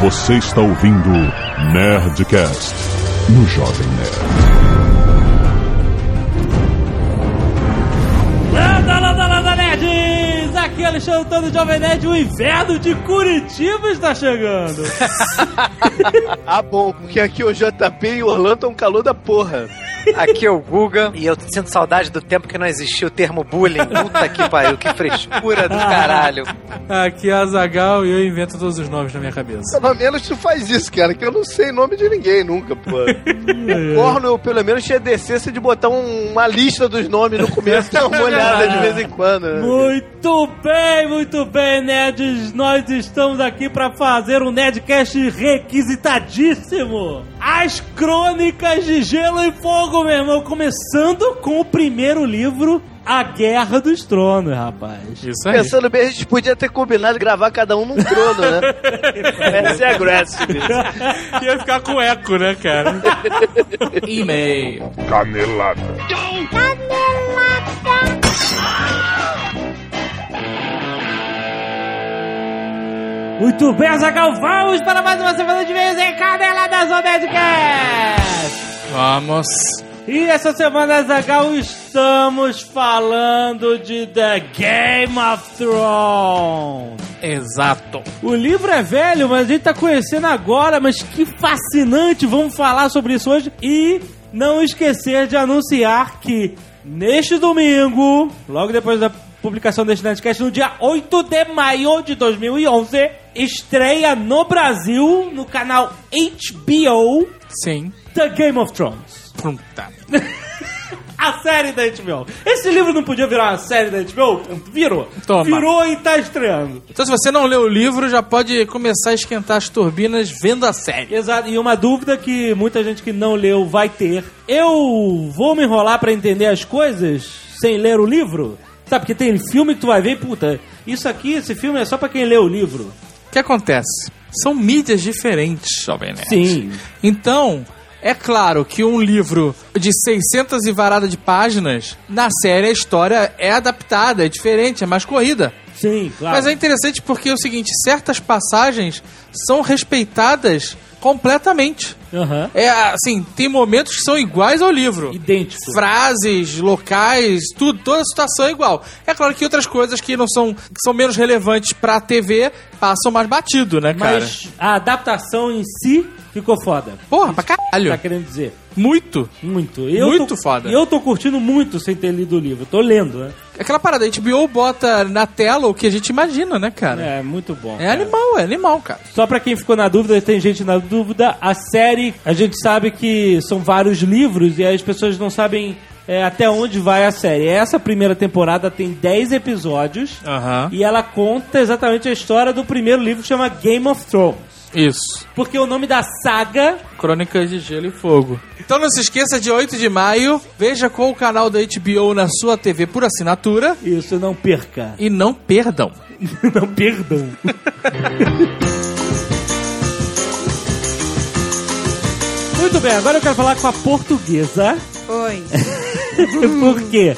Você está ouvindo Nerdcast no Jovem Nerd. Landa, landa, landa, nerds! Aqui é Alexandre Antônio Jovem Nerd, o inverno de Curitiba está chegando. Ah, bom, porque aqui o JP e o Orlando é um calor da porra. Aqui é o Guga e eu sinto saudade do tempo que não existia o termo bullying. Puta que pariu, que frescura do caralho. Aqui é a Zagal e eu invento todos os nomes na minha cabeça. Pelo menos tu faz isso, cara, que eu não sei nome de ninguém nunca, pô. Porno, eu pelo menos tinha decência de botar um- uma lista dos nomes no começo, dar uma olhada de vez em quando. né? Muito bem, muito bem, nerds. Nós estamos aqui para fazer um Nerdcast requisitadíssimo. As Crônicas de Gelo e Fogo, meu irmão. Começando com o primeiro livro, A Guerra dos Tronos, rapaz. Isso aí. Pensando bem, a gente podia ter combinado gravar cada um num trono, né? Essa é aggressive. Ia ficar com eco, né, cara? E-mail. Canelada. Muito bem, Azaghal, vamos para mais uma semana de vez em Caneladas do Nerdcast. Vamos. E essa semana, Zagal, estamos falando de The Game of Thrones. Exato. O livro é velho, mas a gente tá conhecendo agora, mas que fascinante! Vamos falar sobre isso hoje e não esquecer de anunciar que neste domingo, logo depois da publicação deste Nerdcast, no dia 8 de maio de 2011, estreia no Brasil, no canal HBO, Sim. The Game of Thrones. Puta. A série da HBO. Esse livro não podia virar uma série da HBO? Virou. Toma. Virou e tá estreando. Então, se você não leu o livro, já pode começar a esquentar as turbinas vendo a série. Exato. E uma dúvida que muita gente que não leu vai ter. Eu vou me enrolar pra entender as coisas sem ler o livro? Sabe, porque tem filme que tu vai ver e, puta, isso aqui, esse filme é só pra quem lê o livro. O que acontece? São mídias diferentes, Jovem Nerd. Sim. Então, é claro que um livro de 600 e varada de páginas, na série a história é adaptada, é diferente, é mais corrida. Sim, claro. Mas é interessante porque é o seguinte, certas passagens são respeitadas completamente. Aham. É assim, tem momentos que são iguais ao livro. Idêntico. Frases, locais, tudo, toda a situação é igual. É claro que outras coisas que não são que são menos relevantes pra TV passam mais batido, né, cara? Mas a adaptação em si ficou foda. Porra, pra caralho. Tá querendo dizer? Muito. Muito. Eu Muito tô, foda. E eu tô curtindo muito sem ter lido o livro. Tô lendo, né? Aquela parada, a HBO bota na tela o que a gente imagina, né, cara? É, muito bom. É, cara. animal, é animal, cara. Só pra quem ficou na dúvida, tem gente na dúvida, a série, a gente sabe que são vários livros e as pessoas não sabem é, até onde vai a série. Essa primeira temporada tem 10 episódios e ela conta exatamente a história do primeiro livro que chama Game of Thrones. Isso. Porque o nome da saga Crônicas de Gelo e Fogo. Então não se esqueça, de 8 de maio, veja com o canal da HBO na sua TV por assinatura Isso, não perca. e não perdam. não perdam. Muito bem, agora eu quero falar com a portuguesa. Oi. Por quê?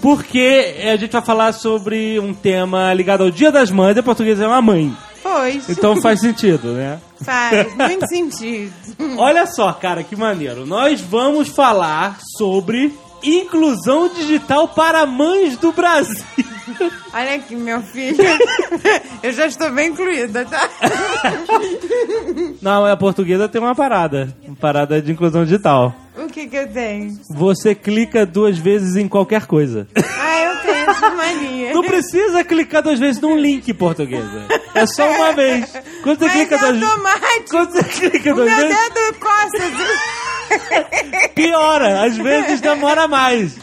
Porque a gente vai falar sobre um tema ligado ao Dia das Mães. A portuguesa é uma mãe. Pois. Então faz sentido, né? Faz muito sentido. Olha só, cara, que maneiro. Nós vamos falar sobre inclusão digital para mães do Brasil. Olha aqui, meu filho. Eu já estou bem incluída, tá? Não, a portuguesa tem uma parada. Uma parada de inclusão digital. O que que eu tenho? Você clica duas vezes em qualquer coisa. Ah, eu tenho essa mania. Não precisa clicar duas vezes num link, portuguesa. É só uma vez. Quando você Mas clica é duas vezes. automático. Quando você clica O duas meu vezes, dedo coça. assim. Piora. Às vezes demora mais.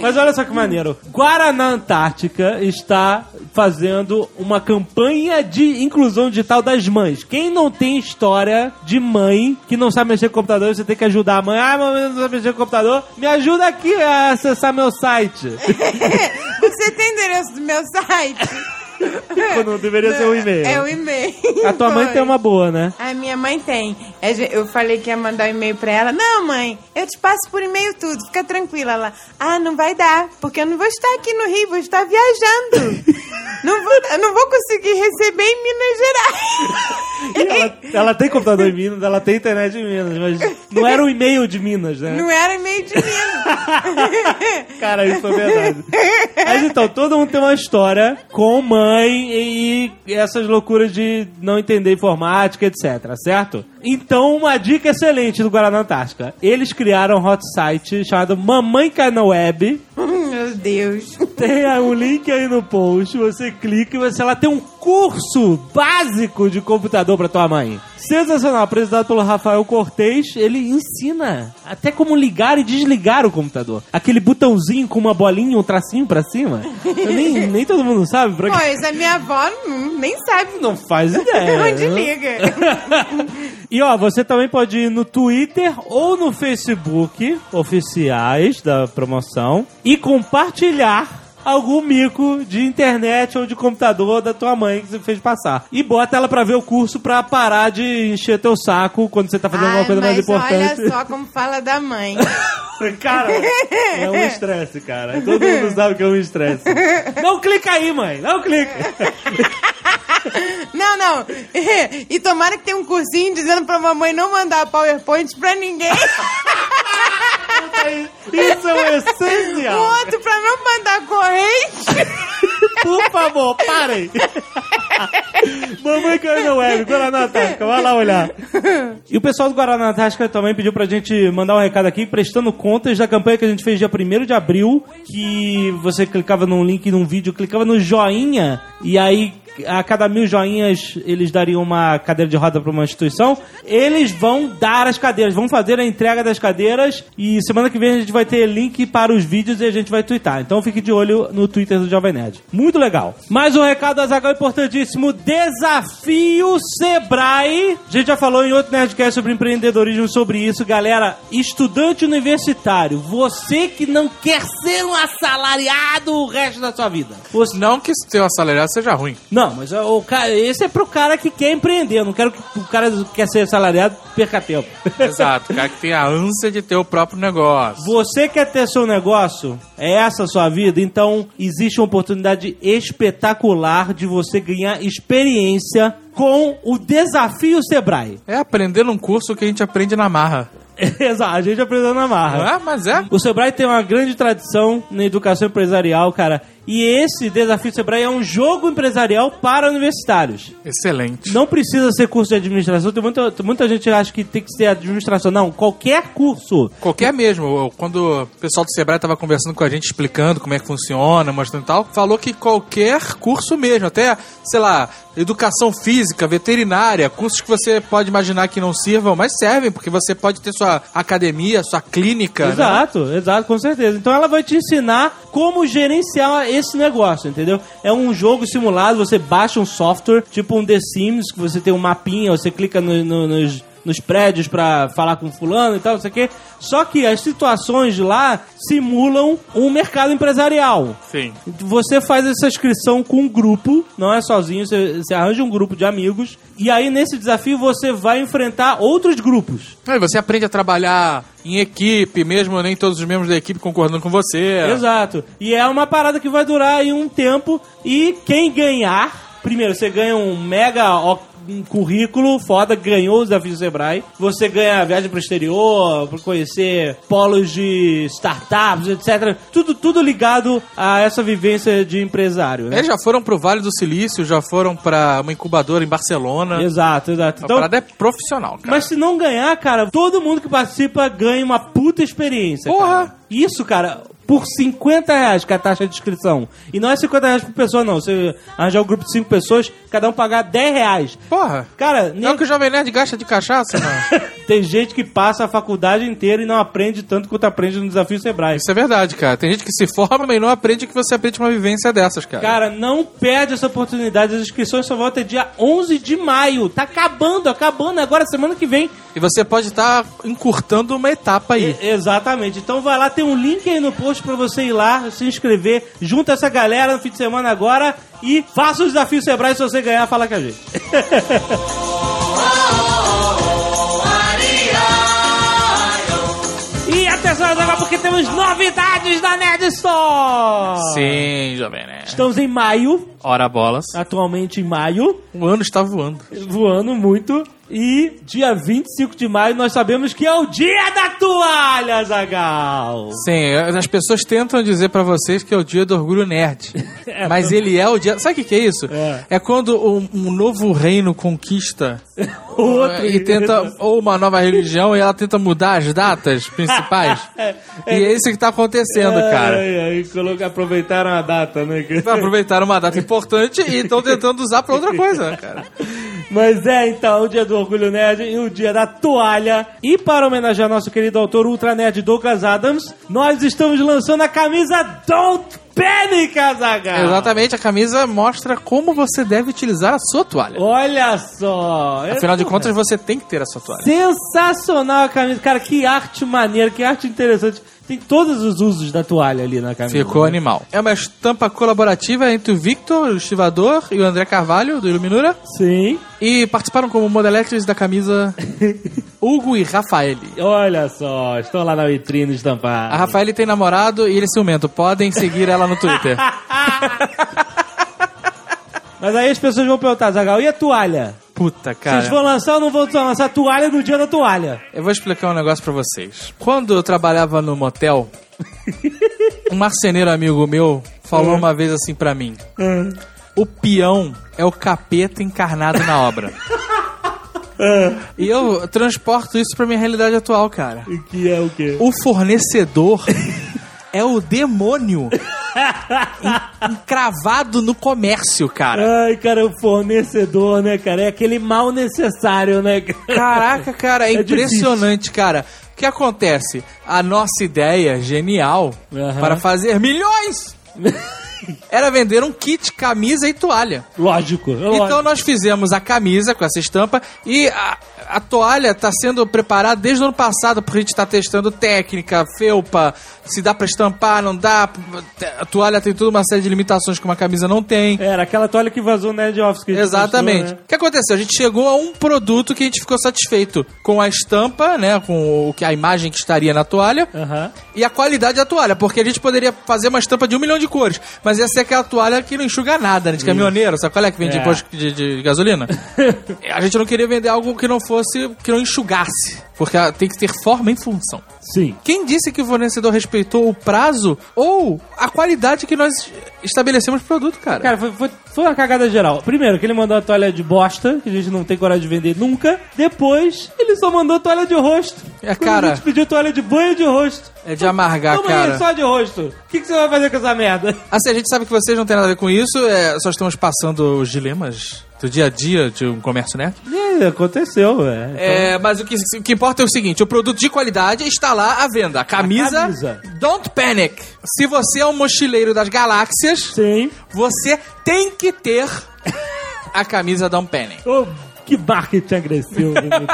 Mas olha só que maneiro. Guaraná Antártica está fazendo uma campanha de inclusão digital das mães. Quem não tem história de mãe que não sabe mexer com computador, você tem que ajudar a mãe. Ah, mamãe não sabe mexer com computador. Me ajuda aqui a acessar meu site. Você tem endereço do meu site? Não deveria ser um e-mail. É o e-mail. A tua mãe tem uma boa, né? A minha mãe tem. É, Eu falei que ia mandar um e-mail pra ela. Não, mãe, eu te passo por e-mail tudo, fica tranquila. Ela, ah, não vai dar, porque eu não vou estar aqui no Rio, vou estar viajando. não vou, não vou conseguir receber em Minas Gerais. Ela, ela tem computador em Minas, ela tem internet em Minas, mas não era o e-mail de Minas, né? Não era e-mail de Minas. Cara, isso é verdade. Mas então, todo mundo tem uma história com mãe e essas loucuras de não entender informática, etc, certo? Então, uma dica excelente do Guaraná Antártica. Eles criaram um hot site chamado Mamãe Cai na Web. Meu Deus. Tem um link aí no post, você clica e você lá tem um curso básico de computador pra tua mãe. Sensacional, apresentado pelo Rafael Cortez, ele ensina até como ligar e desligar o computador. Aquele botãozinho com uma bolinha, um tracinho pra cima. Eu nem, nem todo mundo sabe. Pra... Pois, a minha avó hum, nem sabe Não faz ideia. onde liga. E ó, você também pode ir no Twitter ou no Facebook oficiais da promoção e compartilhar algum mico de internet ou de computador da tua mãe que você fez passar. E bota ela pra ver o curso pra parar de encher teu saco quando você tá fazendo alguma Ai, coisa mais importante. olha só como fala da mãe. Cara, é um estresse, cara. Todo mundo sabe que é um estresse. Não clica aí, mãe. Não clica. Não, não. E tomara que tenha um cursinho dizendo pra mamãe não mandar PowerPoint pra ninguém. Isso é o O essencial. outro pra não mandar corrente. Por favor, parem. Mamãe caiu na web, Guaraná Antártica, vai lá olhar. E o pessoal do Guaraná Antártica também pediu pra gente mandar um recado aqui, prestando contas da campanha que a gente fez dia 1 de abril, que você clicava num link num vídeo, clicava no joinha, e aí a cada mil joinhas eles dariam uma cadeira de roda para uma instituição. Eles vão dar as cadeiras, vão fazer a entrega das cadeiras e semana que vem a gente vai ter link para os vídeos e a gente vai twittar. Então fique de olho no Twitter do Jovem Nerd. Muito legal. Mais um recado Azagal importantíssimo: Desafio Sebrae. A gente já falou em outro Nerdcast sobre empreendedorismo sobre isso, galera. Estudante universitário, você que não quer ser um assalariado o resto da sua vida. Você Não que seu assalariado seja ruim. não, mas o cara, esse é pro cara que quer empreender. Eu não quero que o cara que quer ser salariado perca tempo. Exato, o cara que tem a ânsia de ter o próprio negócio. Você quer ter seu negócio? É essa a sua vida? Então, existe uma oportunidade espetacular de você ganhar experiência com o Desafio Sebrae. É aprender num curso que a gente aprende na marra. Exato, a gente aprendeu na marra. Não é? Mas é. O Sebrae tem uma grande tradição na educação empresarial, cara. E esse Desafio Sebrae é um jogo empresarial para universitários. Excelente. Não precisa ser curso de administração. Tem muita, muita gente que acha que tem que ser administração. Não, qualquer curso. Qualquer mesmo. Quando o pessoal do Sebrae tava conversando com a gente, explicando como é que funciona, mostrando e tal, falou que qualquer curso mesmo, até, sei lá, educação física, veterinária, cursos que você pode imaginar que não sirvam, mas servem, porque você pode ter sua academia, sua clínica. né? Exato, exato, com certeza. Então ela vai te ensinar como gerenciar esse negócio, entendeu? É um jogo simulado, você baixa um software, tipo um The Sims, que você tem um mapinha, você clica no- no- nos, nos prédios pra falar com fulano e tal, não sei o quê. Só que as situações de lá simulam um mercado empresarial. Sim. Você faz essa inscrição com um grupo, não é sozinho, você, você arranja um grupo de amigos. E aí, nesse desafio, você vai enfrentar outros grupos. Aí você aprende a trabalhar em equipe, mesmo nem todos os membros da equipe concordando com você. Exato. E é uma parada que vai durar aí um tempo. E quem ganhar, primeiro, você ganha um mega currículo foda, ganhou o desafio do Sebrae. Você ganha viagem pro exterior, pra conhecer polos de startups, etc. Tudo, tudo ligado a essa vivência de empresário, né? Eles já foram pro Vale do Silício, já foram pra uma incubadora em Barcelona. Exato, exato. A Então, parada é profissional, cara. Mas se não ganhar, cara, todo mundo que participa ganha uma puta experiência. Porra! cara. Isso, cara, por 50 reais que é a taxa de inscrição. E não é 50 reais por pessoa, não. Você arranjar um grupo de 5 pessoas, cada um pagar 10 reais. Porra! Cara, É nem- o que o Jovem Nerd gasta de cachaça, não? tem gente que passa a faculdade inteira e não aprende tanto quanto aprende no Desafio Sebrae. Isso é verdade, cara. Tem gente que se forma e não aprende que você aprende uma vivência dessas, cara. Cara, não perde essa oportunidade. As inscrições só vão até dia 11 de maio. Tá acabando, acabando agora, semana que vem. E você pode estar encurtando uma etapa aí. E- exatamente. Então vai lá, tem um link aí no post pra você ir lá, se inscrever, junta essa galera no fim de semana agora e faça o desafio Sebrae se você ganhar, fala com a gente. E atenção, agora porque temos novidades da Nerd Store! Sim, jovem, né? Estamos em maio, Ora bolas. atualmente em maio, O ano está voando. voando muito. E dia 25 de maio nós sabemos que é o dia da toalha, Zagal! Sim, as pessoas tentam dizer pra vocês que é o dia do orgulho nerd. mas ele é o dia. Sabe o que, que é isso? É. quando um, um novo reino conquista Outro e tenta. Ou uma nova religião e ela tenta mudar as datas principais. E é isso que tá acontecendo, cara. Ai, coloca- aproveitaram a data, né? Aproveitaram uma data importante e estão tentando usar pra outra coisa, cara. Mas é então o dia do Orgulho Nerd e o dia da toalha. E para homenagear nosso querido autor Ultra Nerd Douglas Adams, nós estamos lançando a camisa Don't Panic, Azaghal! Exatamente, a camisa mostra como você deve utilizar a sua toalha. Olha só! Afinal de contas, você tem que ter a sua toalha. Sensacional a camisa. Cara, que arte maneira, que arte interessante. Tem todos os usos da toalha ali na camisa. Ficou né? animal. É uma estampa colaborativa entre o Victor, o estivador, e o André Carvalho, do Iluminura. Sim. E participaram como modeletes da camisa Hugo e Rafael. Olha só, estão lá na vitrine estampada. A Rafael tem namorado e ele é ciumento. Podem seguir ela no Twitter. Mas aí as pessoas vão perguntar, Zagal, e a toalha? Puta, Vocês cara. vão lançar ou não vão lançar a toalha no dia da toalha? Eu vou explicar um negócio pra vocês. Quando eu trabalhava no motel, um marceneiro amigo meu falou uma vez assim pra mim: O peão é o capeta encarnado na obra. E eu transporto isso pra minha realidade atual, cara. E que é o quê? O fornecedor é o demônio encravado no comércio, cara. Ai, cara, o fornecedor, né, cara? É aquele mal necessário, né? Caraca, cara, é, É impressionante, cara. O que acontece? A nossa ideia genial Aham. para fazer milhões era vender um kit camisa e toalha. Lógico. é Então lógico. nós fizemos a camisa com essa estampa e a, a toalha está sendo preparada desde o ano passado, porque a gente está testando técnica, felpa, se dá para estampar, não dá. A toalha tem toda uma série de limitações que uma camisa não tem. Era aquela toalha que vazou no Nerd Office. Que a gente Exatamente. mostrou, né? O que aconteceu? A gente chegou a um produto que a gente ficou satisfeito com a estampa, né? Com o que a imagem que estaria na toalha e a qualidade da toalha, porque a gente poderia fazer uma estampa de um milhão de cores, mas ia ser aquela toalha que não enxuga nada, né? De caminhoneiro, sabe qual é que vende É. de, de gasolina? a gente não queria vender algo que não fosse, que não enxugasse, porque tem que ter forma em função. Sim. Quem disse que o fornecedor respeitou o prazo ou a qualidade que nós estabelecemos pro produto, cara? Cara, foi, foi, foi uma cagada geral. Primeiro, que ele mandou a toalha de bosta, que a gente não tem coragem de vender nunca. Depois, ele só mandou toalha de rosto. É, Quando cara. A gente pediu toalha de banho de rosto. É de amargar, Toma cara. só de rosto. O que, que você vai fazer com essa merda? Assim, a gente sabe que vocês não têm nada a ver com isso, é, só estamos passando os dilemas do dia a dia de um comércio nerd. É, aconteceu, velho. É, mas o que, o que importa é o seguinte: o produto de qualidade está lá à venda. A camisa, A camisa. Don't Panic. Se você é um mochileiro das galáxias, Sim. você tem que ter a camisa Don't Panic. Ô, que marketing agressivo. menino.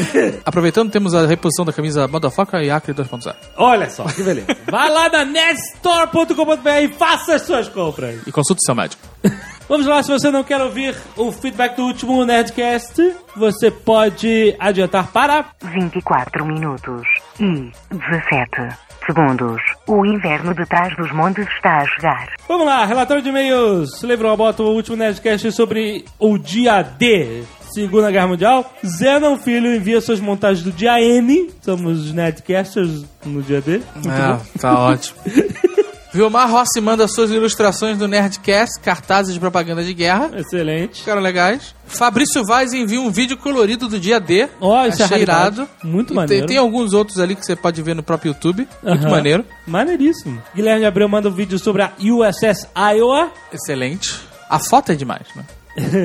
Aproveitando, temos a reposição da camisa Motherfucker e Acre 2.0. Olha só, que beleza. Vai lá na netstore.com.br e faça as suas compras. E consulte seu médico. Vamos lá, se você não quer ouvir o feedback do último Nerdcast, você pode adiantar para 24 minutos e 17 segundos. O inverno de trás dos montes está a chegar. Vamos lá, relatório de e-mails. Lembra bota o último Nerdcast sobre o dia D, Segunda Guerra Mundial. Zenon Filho envia suas montagens do dia N. Somos os Nerdcasters no dia D. Ah, tá ótimo. Vilmar Rossi manda suas ilustrações do Nerdcast, cartazes de propaganda de guerra. Excelente. Ficaram legais. Fabrício Vaz envia um vídeo colorido do dia D. Ó, isso é Achei raridade. irado. Muito E maneiro. Tem, tem alguns outros ali que você pode ver no próprio YouTube. Muito maneiro. Maneiríssimo. Guilherme Abreu manda um vídeo sobre a USS Iowa. Excelente. A foto é demais, né?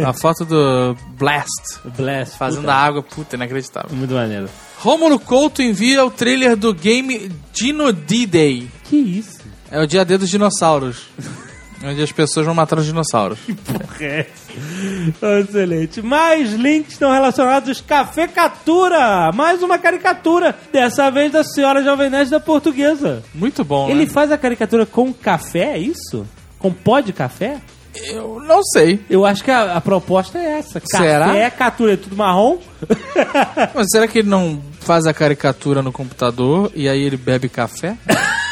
A foto do Blast. Blast. Fazendo puta, a água, puta, inacreditável. Muito maneiro. Rômulo Couto envia o trailer do game Dino D-Day. Que isso? É o dia D dos dinossauros. Onde as pessoas vão matar os dinossauros. É. Excelente. Mais links estão relacionados Café Catura. Mais uma caricatura. Dessa vez da senhora Jovem Nerd da Portuguesa. Muito bom, Ele né? faz a caricatura com café, é isso? Com pó de café? Eu não sei. Eu acho que a, a proposta é essa. Será? Café, catura, é tudo marrom. Mas será que ele não faz a caricatura no computador e aí ele bebe café?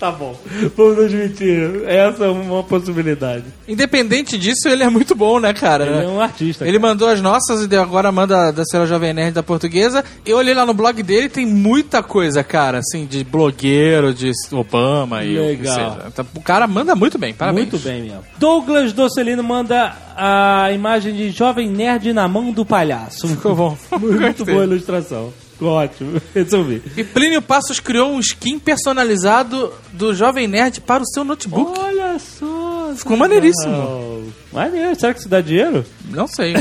Tá bom. Vamos admitir. Essa é uma possibilidade. Independente disso, ele é muito bom, né, cara? Ele é um artista. Ele mandou as nossas e agora manda da Senhora Jovem Nerd da Portuguesa. Eu olhei lá no blog dele tem muita coisa, cara, assim, de blogueiro, de Obama e o que Legal. seja. Então, O cara manda muito bem, parabéns. Muito bem, mesmo. Douglas Docelino manda a imagem de jovem nerd na mão do palhaço. Ficou bom. Muito boa a ilustração. Ficou Ótimo. Resolvi. E Plínio Passos criou um skin personalizado do Jovem Nerd para o seu notebook. Olha só. Ficou maneiríssimo. Maneiro. Será que isso dá dinheiro? Não sei.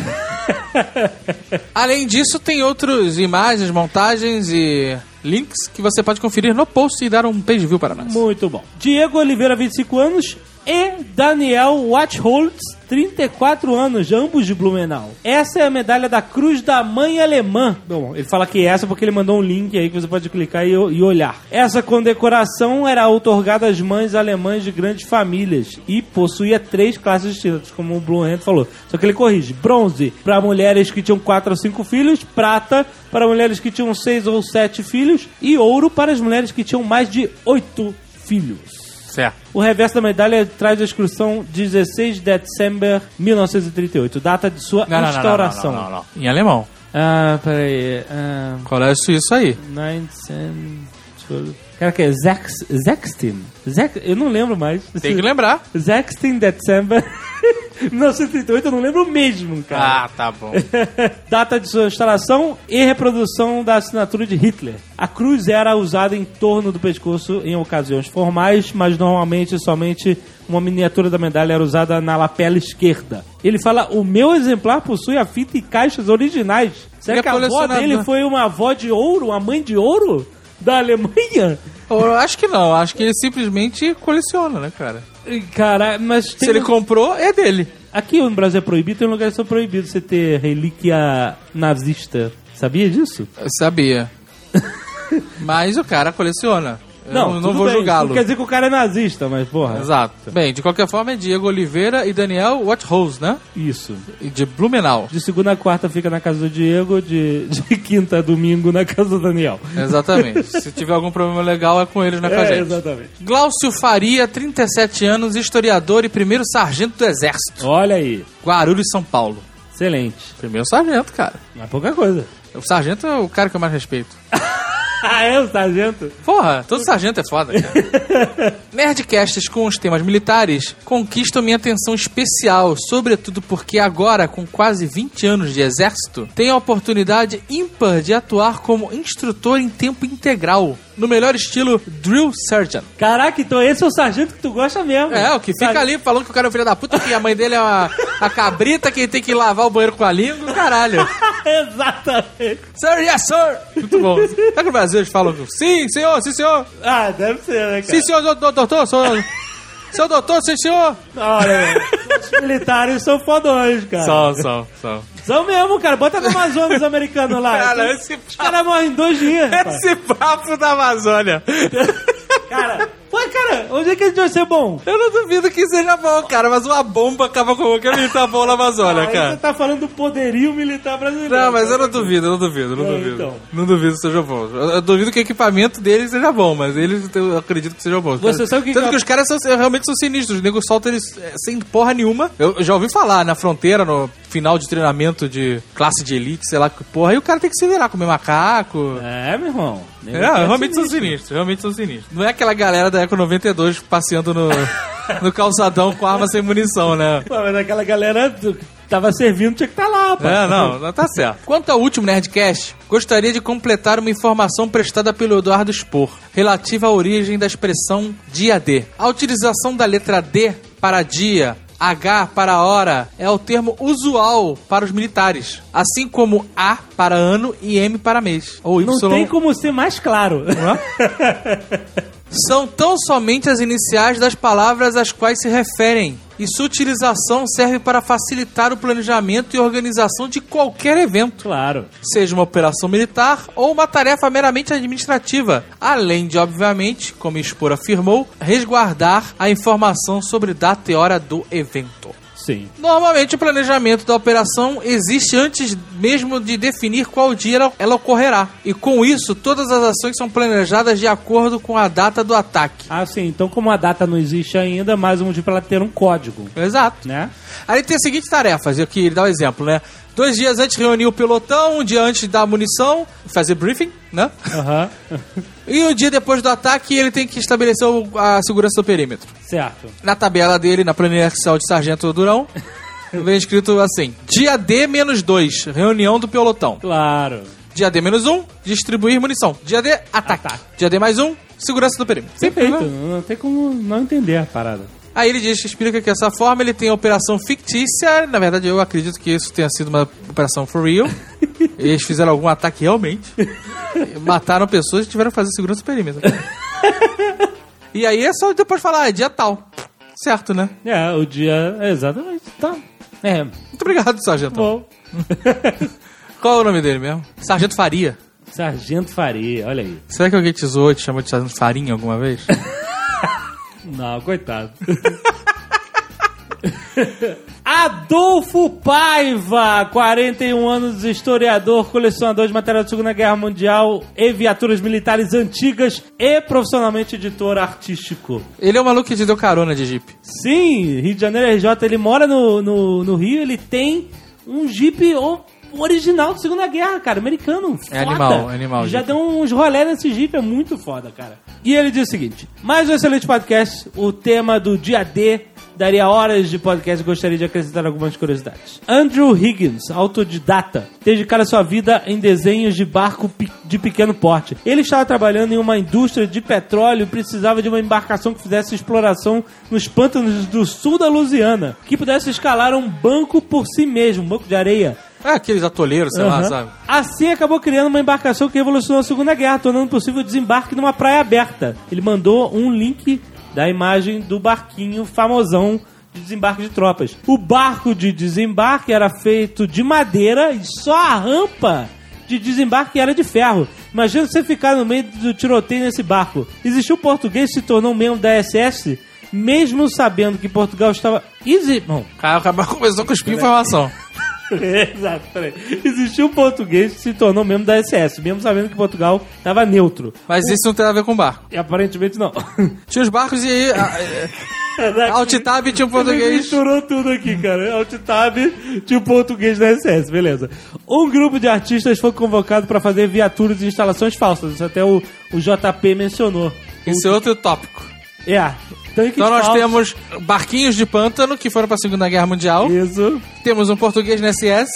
Além disso, tem outras imagens, montagens e links que você pode conferir no post e dar um page view para nós. Muito bom. Diego Oliveira, 25 anos. E Daniel Watchholtz, 34 anos, ambos de Blumenau. Essa é a medalha da Cruz da Mãe Alemã. Bom, ele fala que é essa porque ele mandou um link aí que você pode clicar e, e olhar. Essa condecoração era outorgada às mães alemãs de grandes famílias e possuía três classes distintas, como o Blue Hand falou. Só que ele corrige: bronze para mulheres que tinham quatro ou cinco filhos, prata para mulheres que tinham seis ou sete filhos e ouro para as mulheres que tinham mais de oito filhos. Certo. O reverso da medalha traz a inscrição 16 de dezembro de 1938, data de sua Não, instauração. não, não, não. Em alemão. Ah, peraí. Ah, Qual é isso aí? 19... Cara, que é Zex, Zextin? Zex, eu não lembro mais. Tem que lembrar. Zextin December 1938, eu não lembro mesmo, cara. Ah, tá bom. Data de sua instalação e reprodução da assinatura de Hitler. A cruz era usada em torno do pescoço em ocasiões formais, mas normalmente somente uma miniatura da medalha era usada na lapela esquerda. Ele fala: O meu exemplar possui a fita e caixas originais. Será é que a avó dele foi uma avó de ouro, uma mãe de ouro da Alemanha? Eu acho que não, acho que ele simplesmente coleciona, né, cara? Cara, mas Se tem ele comprou, é dele. aqui no Brasil é proibido, tem lugares que são proibidos você ter relíquia nazista. Sabia disso? Eu sabia. Mas o cara coleciona. Eu não, não vou julgá-lo. Não quer dizer que o cara é nazista, mas porra. Exato. Bem, de qualquer forma é Diego Oliveira e Daniel Watchhouse, né? Isso. E De Blumenau. De segunda a quarta fica na casa do Diego, de, de quinta a domingo na casa do Daniel. Exatamente. Se tiver algum problema legal, é com eles, não é com a É, gente. exatamente. Glaucio Faria, 37 anos, historiador e primeiro sargento do Exército. Olha aí. Guarulhos, São Paulo. Excelente. Primeiro sargento, cara. Não é pouca coisa. O sargento é o cara que eu mais respeito. Ah, é o sargento? Porra, todo sargento é foda, cara. Nerdcasts com os temas militares conquistam minha atenção especial, sobretudo porque agora, com quase 20 anos de exército, tenho a oportunidade ímpar de atuar como instrutor em tempo integral, no melhor estilo Drill Sergeant. Caraca, então esse é o sargento que tu gosta mesmo. É, o que fica ali falando que o cara é um filho da puta, que a mãe dele é uma, a cabrita que tem que lavar o banheiro com a língua, caralho. Exatamente. Sir, yes, sir! Muito bom. Será que no Brasil eles falam sim, senhor, sim, senhor? Ah, deve ser, né, cara? Sim, senhor, do- doutor, senhor. Seu doutor, sim, senhor. Olha, os militares são fodões, cara. São, são, são. São mesmo, cara. Bota no Amazonas os americanos lá. Cara, Os- esse- Os caras morrem em dois dias. Esse papo da Amazônia. Cara, pô, cara, onde é que a gente vai ser bom? Eu não duvido que seja bom, cara, mas uma bomba acaba com qualquer militar bom na Amazônia, Aí você cara. tá falando do poderio militar brasileiro. Não, mas eu não duvido, eu não duvido, eu não É, duvido. então. Não duvido que seja bom. Eu, eu duvido que o equipamento deles seja bom, mas eles eu acredito que sejam bons. Você sabe que Tanto que que os caras são, realmente são sinistros. O nego solta eles é, sem porra nenhuma. Eu já ouvi falar na fronteira, no final de treinamento de classe de elite, sei lá que porra, e o cara tem que se virar, comer macaco. É, meu irmão. É, realmente são sinistros, realmente são sinistros. Não é aquela galera da Eco 92 passeando no, no calçadão com arma sem munição, né? Pô, mas aquela galera do- tava servindo tinha que estar lá, pá. É, não, não tá certo. Quanto ao último Nerdcast, gostaria de completar uma informação prestada pelo Eduardo Spor, relativa à origem da expressão dia D. A utilização da letra D para dia, H para hora, é o termo usual para os militares, assim como A para ano e M para mês. Ou Não Y tem como ser mais claro. são tão somente as iniciais das palavras às quais se referem, e sua utilização serve para facilitar o planejamento e organização de qualquer evento, claro. seja uma operação militar ou uma tarefa meramente administrativa, além de, obviamente, como Expor afirmou, resguardar a informação sobre data e hora do evento. Sim. Normalmente o planejamento da operação existe antes mesmo de definir qual dia ela- ocorrerá. E com isso, todas as ações são planejadas de acordo com a data do ataque. Ah, sim. Então, como a data não existe ainda, mais um motivo pra ela ter um código, Exato. né? Aí tem as seguintes tarefas, eu que dar um exemplo, né? Dois dias antes reunir o pelotão, um dia antes da munição, fazer briefing, né? Aham. E um dia depois do ataque ele tem que estabelecer o- a segurança do perímetro. certo. Na tabela dele, na planilha Excel de Sargento Durão, vem escrito assim: dia D menos 2, reunião do pelotão. Claro. Dia D menos 1, distribuir munição. Dia D, ataque. Ataque. Dia D mais 1, segurança do perímetro. Perfeito. Não tem como não entender a parada. Aí ele diz, explica que dessa forma ele tem a operação fictícia. Na verdade, eu acredito que isso tenha sido uma operação for real. Eles fizeram algum ataque realmente. Mataram pessoas e tiveram que fazer segurança perímetro. E aí é só depois falar, ah, é dia tal. Certo, né? É, o dia. Exatamente. Tá. É. Muito obrigado, Sargento. Bom. Qual é o nome dele mesmo? Sargento Faria. Sargento Faria, olha aí. Será que alguém te zoou e te chamou de Sargento Farinha alguma vez? Não, coitado. Adolfo Paiva, 41 anos, historiador, colecionador de material da Segunda Guerra Mundial e viaturas militares antigas e profissionalmente editor artístico. ele é o maluco que te deu carona de Jeep. Sim, Rio de Janeiro RJ, ele mora no, no, no Rio, ele tem um Jeep o- original da Segunda Guerra, cara, americano. É foda. animal, é animal, Já deu uns rolé nesse Jeep, é muito foda, cara. E ele diz o seguinte: mais um excelente podcast, o tema do dia D. Daria horas de podcast e gostaria de acrescentar algumas curiosidades. Andrew Higgins, autodidata, dedicara sua vida em desenhos de barco de pequeno porte. Ele estava trabalhando em uma indústria de petróleo e precisava de uma embarcação que fizesse exploração nos pântanos do sul da Louisiana, que pudesse escalar um banco por si mesmo, um banco de areia, É aqueles atoleiros, sei lá, Aham. sabe? Assim acabou criando uma embarcação que revolucionou a Segunda Guerra, tornando possível o desembarque numa praia aberta. Ele mandou um link da imagem do barquinho famosão de desembarque de tropas. O barco de desembarque era feito de madeira e só a rampa de desembarque era de ferro. Imagina você ficar no meio do tiroteio nesse barco. Existiu um português que se tornou membro da SS, mesmo sabendo que Portugal estava... Easy... Bom, cara acabou- começou a cuspir informação. Exato, peraí. Existiu um português que se tornou membro da SS, mesmo sabendo que Portugal estava neutro. Mas isso não tem a ver com barco. E aparentemente não. Tinha os barcos e aí. a- a- Alt-Tab tinha um português. misturou tudo aqui, cara. Alt-Tab tinha um português da SS, beleza. Um grupo de artistas foi convocado para fazer viaturas e instalações falsas. Isso até o, o JP mencionou. Esse é outro tópico. É, tanques Então nós falsos. temos barquinhos de pântano que foram pra Segunda Guerra Mundial. Isso. Temos um português na SS.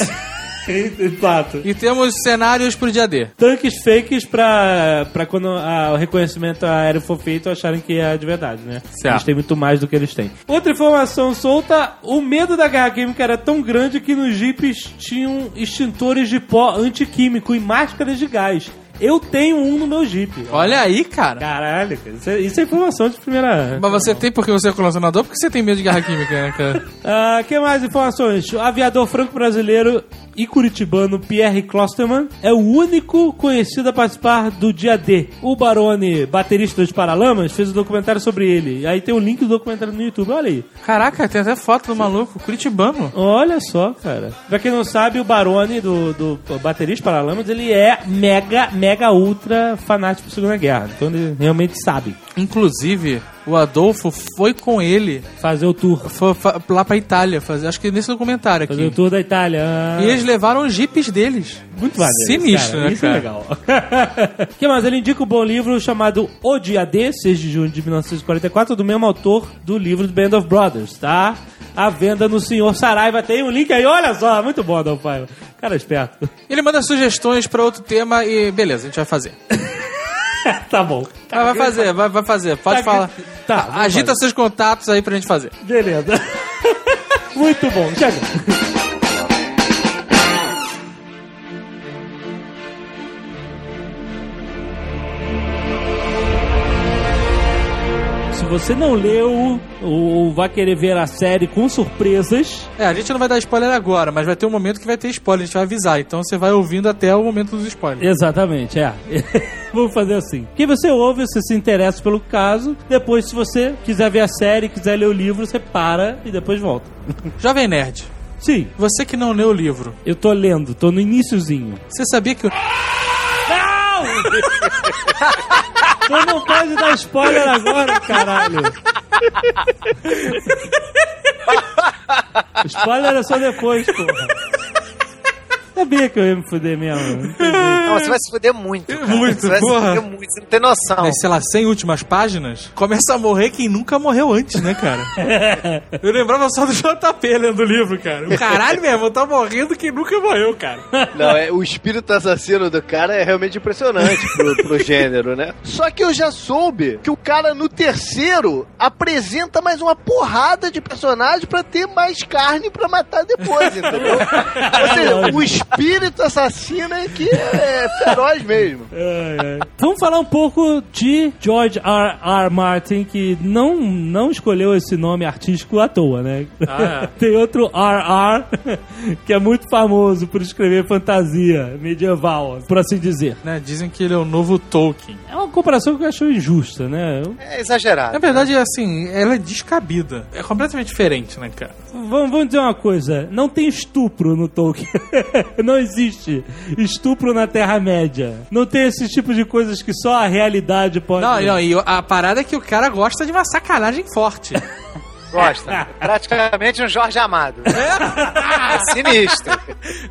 Exato. e temos cenários pro dia D. Tanques fakes pra, pra quando a- o reconhecimento aéreo for feito acharem que é de verdade, né? Certo. Eles têm muito mais do que eles têm. Outra informação solta: o medo da guerra química era tão grande que nos jipes tinham extintores de pó antiquímico e máscaras de gás. Eu tenho um no meu jeep. Olha aí, cara. Caralho, cara. Isso é, isso é informação de primeira. Mas você tem porque você é colecionador? Porque você tem medo de guerra química, né, cara? Ah, que mais informações? O aviador franco-brasileiro e curitibano Pierre Klosterman é o único conhecido a participar do dia D. O Barone, baterista dos Paralamas, fez um documentário sobre ele. Aí tem o link do documentário no YouTube, olha aí. Caraca, tem até foto do maluco, curitibano. Olha só, cara. Pra quem não sabe, o Barone do, do baterista Paralamas, ele é mega, mega, ultra fanático por Segunda Guerra. Então ele realmente sabe Inclusive, o Adolfo foi com ele fazer o tour. foi fa- lá pra Itália fazer, acho que nesse documentário aqui. Fazer o tour da Itália. Ah. E eles levaram os jipes deles. Muito maneiro. Sinistro, cara. né, Isso cara? é legal. O que mais? Ele indica um bom livro chamado O Dia D, 6 de junho de 1944, do mesmo autor do livro do Band of Brothers, tá? À venda no Senhor Saraiva. Tem um link aí, olha só. Muito bom, Pai. Cara esperto. Ele manda sugestões pra outro tema e beleza, a gente vai fazer. tá bom. Vai, vai fazer, vai, vai fazer. Pode Tá, falar. Tá, Agita fazer. seus contatos aí pra gente fazer. Beleza. Muito bom. Chega. Se você não leu ou vai querer ver a série com surpresas, É, a gente não vai dar spoiler agora, mas vai ter um momento que vai ter spoiler, a gente vai avisar. Então você vai ouvindo até o momento dos spoilers. Exatamente, é. Vamos fazer assim. Que você ouve, você se interessa pelo caso. Depois, se você quiser ver a série, quiser ler o livro, você para e depois volta. Jovem Nerd, Sim, você que não leu o livro, eu tô lendo, tô no iniciozinho. você sabia que o... Não! tu não pode dar spoiler agora, caralho. spoiler é só depois, porra. Sabia que eu ia me fuder mesmo. não você vai se fuder muito. cara. Muito, você vai porra. se fuder muito, você não tem noção. É, sei lá, 100 últimas páginas, começa a morrer quem nunca morreu antes, né, cara? Eu lembrava só do JP lendo o livro, cara. O caralho mesmo, tá morrendo quem nunca morreu, cara. Não, é, o espírito assassino do cara é realmente impressionante pro, pro gênero, né? Só que eu já soube que o cara no terceiro apresenta mais uma porrada de personagens pra ter mais carne pra matar depois, entendeu? Ou seja, o espírito assassino é que é feroz mesmo. Ai, ai. Vamos falar um pouco de George R. R. Martin, que não, não escolheu esse nome artístico à toa, né? Ah, é. Tem outro R. R. que é muito famoso por escrever fantasia medieval, por assim dizer. Né, dizem que ele é o novo Tolkien. É uma comparação que eu acho injusta, né? Eu- É exagerado. Na verdade, é assim, ela é descabida. É completamente diferente, né, cara? Vamos, vamos dizer uma coisa: não tem estupro no Tolkien. não existe estupro na Terra-média. Não tem esse tipo de coisas que só a realidade pode. Não, não, e a parada é que o cara gosta de uma sacanagem forte. Gosta. Praticamente um Jorge Amado. É sinistro.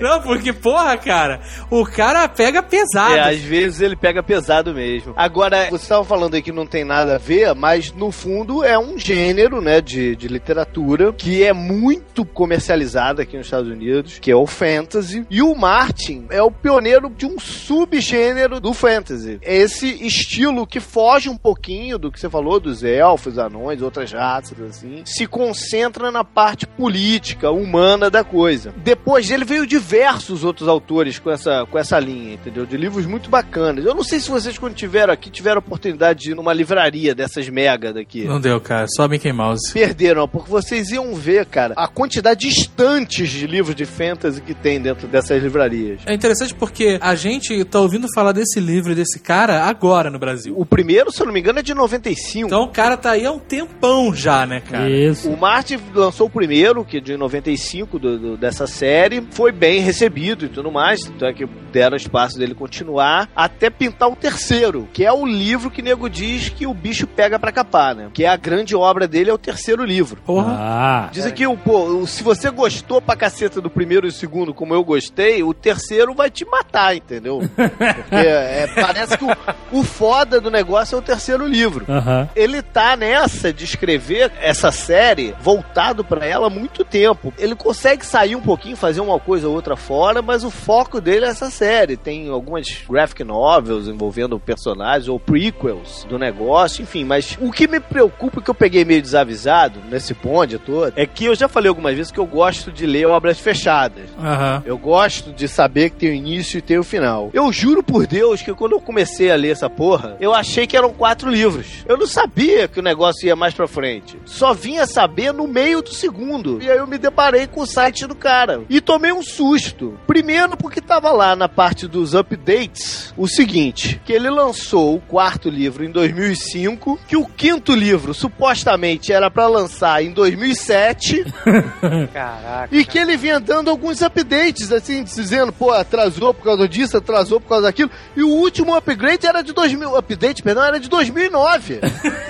Não, porque, porra, cara, o cara pega pesado. É, às vezes ele pega pesado mesmo. Agora, você estava falando aí que não tem nada a ver, mas no fundo é um gênero, né, de, de literatura que é muito comercializado aqui nos Estados Unidos, que é o fantasy. E o Martin é o pioneiro de um subgênero do fantasy. É esse estilo que foge um pouquinho do que você falou dos elfos, anões, outras raças, assim, se concentra na parte política, humana da coisa. Depois dele veio diversos outros autores com essa, com essa linha, entendeu? De livros muito bacanas. Eu não sei se vocês, quando tiveram aqui, tiveram a oportunidade de ir numa livraria dessas mega daqui. Não deu, cara, só Mickey Mouse. Perderam, porque vocês iam ver, cara, a quantidade de estantes de livros de fantasy que tem dentro dessas livrarias. É interessante porque a gente tá ouvindo falar desse livro e desse cara agora no Brasil. O primeiro, se eu não me engano, é de 95. Então o cara tá aí há um tempão já, né, cara? Isso. O Martin lançou o primeiro, que é de 95 do, do- dessa série, foi bem recebido e tudo mais, então é que deram espaço dele continuar, até pintar o terceiro, que é o livro que nego diz que o bicho pega pra capar, né? Que é a grande obra dele, é o terceiro livro. Porra. Ah. Dizem que o, pô, se você gostou pra caceta do primeiro e do segundo, como eu gostei, o terceiro vai te matar, entendeu? Porque é, parece que o, o foda do negócio é o terceiro livro ele tá nessa de escrever essa série voltado pra ela há muito tempo. Ele consegue sair um pouquinho, fazer uma coisa ou outra fora, mas o foco dele é essa série. Tem algumas graphic novels envolvendo personagens ou prequels do negócio, enfim. Mas o que me preocupa, que eu peguei meio desavisado nesse bonde todo, é que eu já falei algumas vezes que eu gosto de ler obras fechadas. Aham. Eu gosto de saber que tem o início e tem o final. Eu juro por Deus que quando eu comecei a ler essa porra, eu achei que eram quatro livros. Eu não sabia que o negócio ia mais pra frente. Só vinha saber no meio do segundo. E aí eu me deparei com o site do cara. E tomei um susto. Primeiro porque tava lá na parte dos updates o seguinte, que ele lançou o quarto livro em 2005, que o quinto livro supostamente era pra lançar em 2007 Caraca. e que ele vinha dando alguns updates, assim, dizendo, pô, atrasou por causa disso, atrasou por causa daquilo. E o último upgrade era de 2000, update, perdão, era de 2009.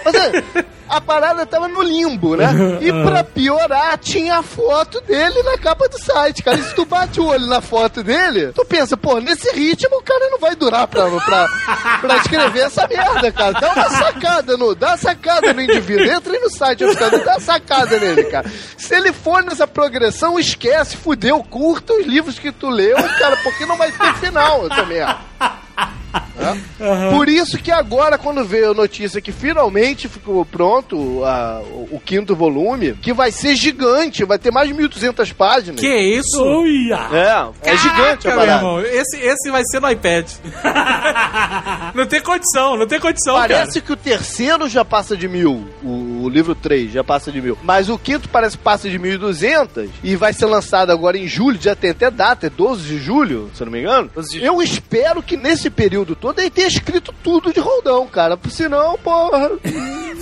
Ou seja, a parada tava no limbo, né? E pra piorar, tinha a foto dele na capa do site, cara. E se tu bate o olho na foto dele, tu pensa, pô, nesse ritmo o cara não vai durar pra, pra, pra escrever essa merda, cara. Dá uma sacada no, dá uma sacada no indivíduo. Entra aí no site, dá uma sacada nele, cara. Se ele for nessa progressão, esquece, fudeu, curta os livros que tu leu, cara, porque não vai ter final essa merda. Né? Por isso que agora, quando veio a notícia que finalmente ficou pronto a- o, o quinto volume, que vai ser gigante, vai ter mais de 1.200 páginas. Que isso? Uia! É, é gigante a Caraca, meu parada. irmão. Esse, esse vai ser no iPad. não tem condição, não tem condição, Parece cara. que o terceiro já passa de mil, o, o livro 3 já passa de mil. Mas o quinto parece que passa de 1.200 e vai ser lançado agora em julho, já tem até data, é 12 de julho, se eu não me engano. 12 de Eu espero que nesse período todo ele tenha escrito tudo de roldão, cara. Senão, porra,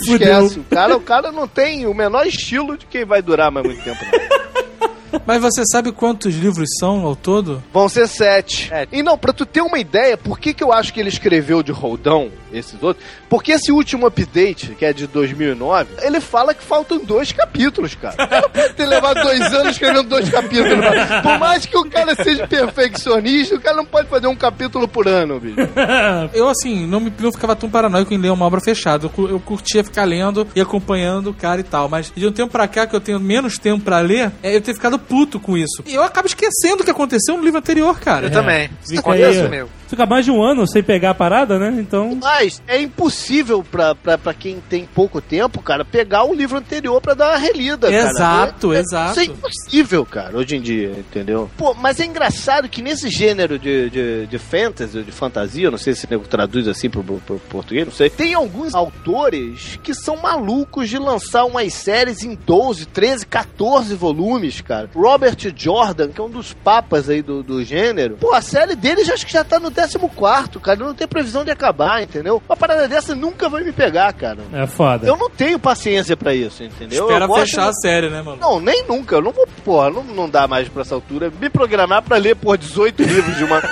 esquece. O cara, o cara não tem o menor estilo de quem vai durar mais muito tempo. não. Mas você sabe quantos livros são ao todo? Vão ser sete. Sete. E não, pra tu ter uma ideia, por que, que eu acho que ele escreveu de roldão, esses outros? Porque esse último update, que é de 2009, ele fala que faltam dois capítulos, cara. O cara pode ter levado dois anos escrevendo dois capítulos. Por mais que o cara seja perfeccionista, o cara não pode fazer um capítulo por ano, bicho. Eu, assim, não, me, não ficava tão paranoico em ler uma obra fechada. Eu, eu curtia ficar lendo e acompanhando o cara e tal. Mas de um tempo pra cá, que eu tenho menos tempo pra ler, é, eu tenho ficado puto com isso. E eu acabo esquecendo o que aconteceu no livro anterior, cara. Eu também. Fica Acontece comigo. Fica mais de um ano sem pegar a parada, né? Então. Mas é impossível pra, pra, pra quem tem pouco tempo, cara, pegar o livro anterior pra dar uma relida, cara. Exato, É- é- exato. Isso é impossível, cara, hoje em dia, entendeu? Pô, mas é engraçado que nesse gênero de, de, de fantasy, de fantasia, não sei se nego traduz assim pro, pro, pro português, não sei, tem alguns autores que são malucos de lançar umas séries em 12, 13, 14 volumes, cara. Robert Jordan, que é um dos papas aí do, do gênero, pô, a série dele já acho que já tá no 14, cara, não tem previsão de acabar, entendeu? Uma parada dessa nunca vai me pegar, cara. É foda. Eu não tenho paciência pra isso, entendeu? Espera gosto fechar a série, né, mano? não, nem nunca. Eu não vou, porra, não, não dá mais pra essa altura. Me programar pra ler, por 18 livros de uma.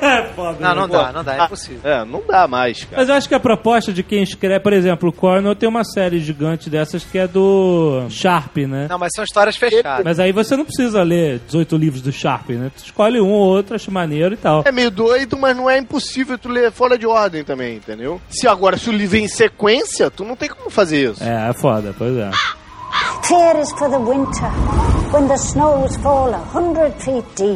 É foda. Não, não né? dá, não dá, é impossível. é, não dá mais, cara. Mas eu acho que a proposta de quem escreve, por exemplo, o Cornell tem uma série gigante dessas que é do Sharp, né? Não, mas são histórias fechadas. Mas aí você não precisa ler 18 livros do Sharp, né? Tu escolhe um ou outro, acha maneiro e tal. É meio doido, mas não é impossível tu ler fora de ordem também, entendeu? Se agora, se o livro é em sequência, tu não tem como fazer isso. É, é foda, pois é.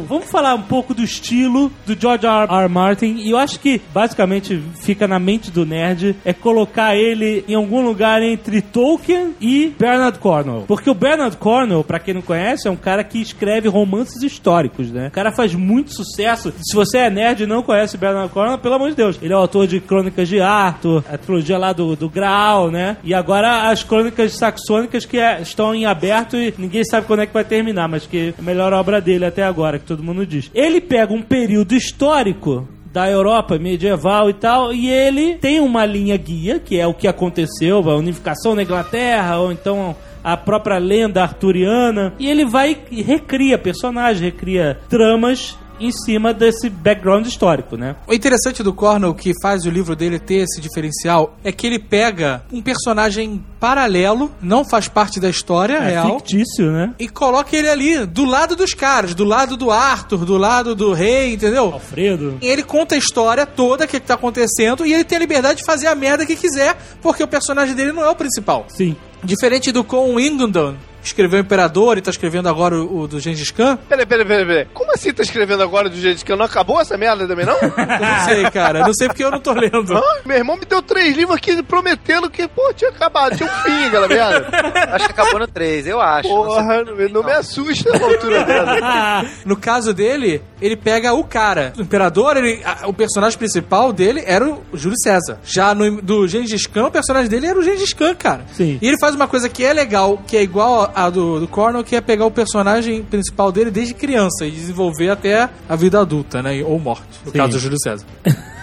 Vamos falar um pouco do estilo do George R. R. Martin. E eu acho que basicamente fica na mente do nerd é colocar ele em algum lugar entre Tolkien e Bernard Cornwell. Porque o Bernard Cornwell, pra quem não conhece, é um cara que escreve romances históricos, né? O cara faz muito sucesso. Se você é nerd e não conhece Bernard Cornwell, pelo amor de Deus. Ele é o autor de Crônicas de Arthur, a trilogia lá do, do Graal, né? E agora as Crônicas Saxônicas que é- estão em aberto e ninguém sabe quando é que vai terminar, mas que é a melhor obra dele até agora, que todo mundo diz. Ele pega um período histórico da Europa medieval e tal, e ele tem uma linha guia, que é o que aconteceu, a unificação na Inglaterra, ou então a própria lenda arturiana, e ele vai e recria personagens, recria tramas em cima desse background histórico, né? O interessante do Cornell que faz o livro dele ter esse diferencial é que ele pega um personagem paralelo, não faz parte da história É real. fictício, né? E coloca ele ali, do lado dos caras, do lado do Arthur, do lado do rei, entendeu? Alfredo. E ele conta a história toda, o que, que tá acontecendo, e ele tem a liberdade de fazer a merda que quiser, porque o personagem dele não é o principal. Sim. Diferente do Con Wingdon, escreveu Imperador e tá escrevendo agora o, o do Gengis Khan. Peraí, peraí, peraí, peraí. Como assim tá escrevendo agora do jeito que não acabou essa merda também, não? Eu não sei, cara. Eu não sei porque eu não tô lendo. Hã? Meu irmão me deu três livros aqui prometendo que, pô, tinha acabado, tinha um fim, aquela merda. Acho que acabou no 3, eu acho. Não sei. Porra, não, não me assusta a altura dela. No caso dele, ele pega o cara. O imperador, ele, a- o personagem principal dele era o Júlio César. Já no do Gengis Khan, o personagem dele era o Gengis Khan, cara. Sim. E ele faz uma coisa que é legal, que é igual a do, do Cornell, que é pegar o personagem principal dele desde criança e desenvolver até a vida adulta, né? Ou morte. No Sim. caso do Júlio César.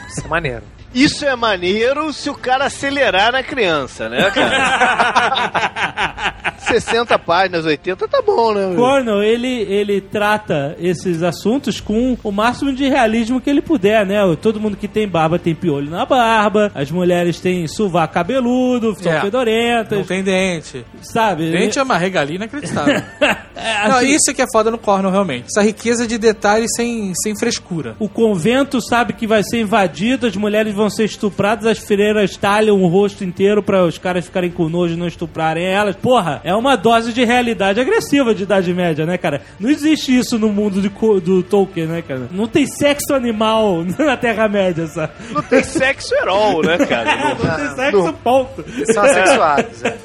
Isso é maneiro. Isso é maneiro se o cara acelerar na criança, né, cara? 60 páginas, 80, tá bom, né? Cornell, ele, ele trata esses assuntos com o máximo de realismo que ele puder, né? Todo mundo que tem barba tem piolho na barba, as mulheres têm sovaco cabeludo, são É. fedorentas, Não tem dente. sabe? Dente é uma regalia inacreditável. É, Não, assim, isso é que é foda no Cornell, realmente. Essa riqueza de detalhes sem, sem frescura. O convento sabe que vai ser invadido, as mulheres vão ser estupradas, as freiras talham o rosto inteiro para os caras ficarem com nojo e não estuprarem elas. Porra, é uma dose de realidade agressiva de Idade Média, né, cara? Não existe isso no mundo de do Tolkien, né, cara? Não tem sexo animal na Terra-média, sabe? Não tem sexo at all, né, cara? Não tem sexo, ponto. São assexuados, é.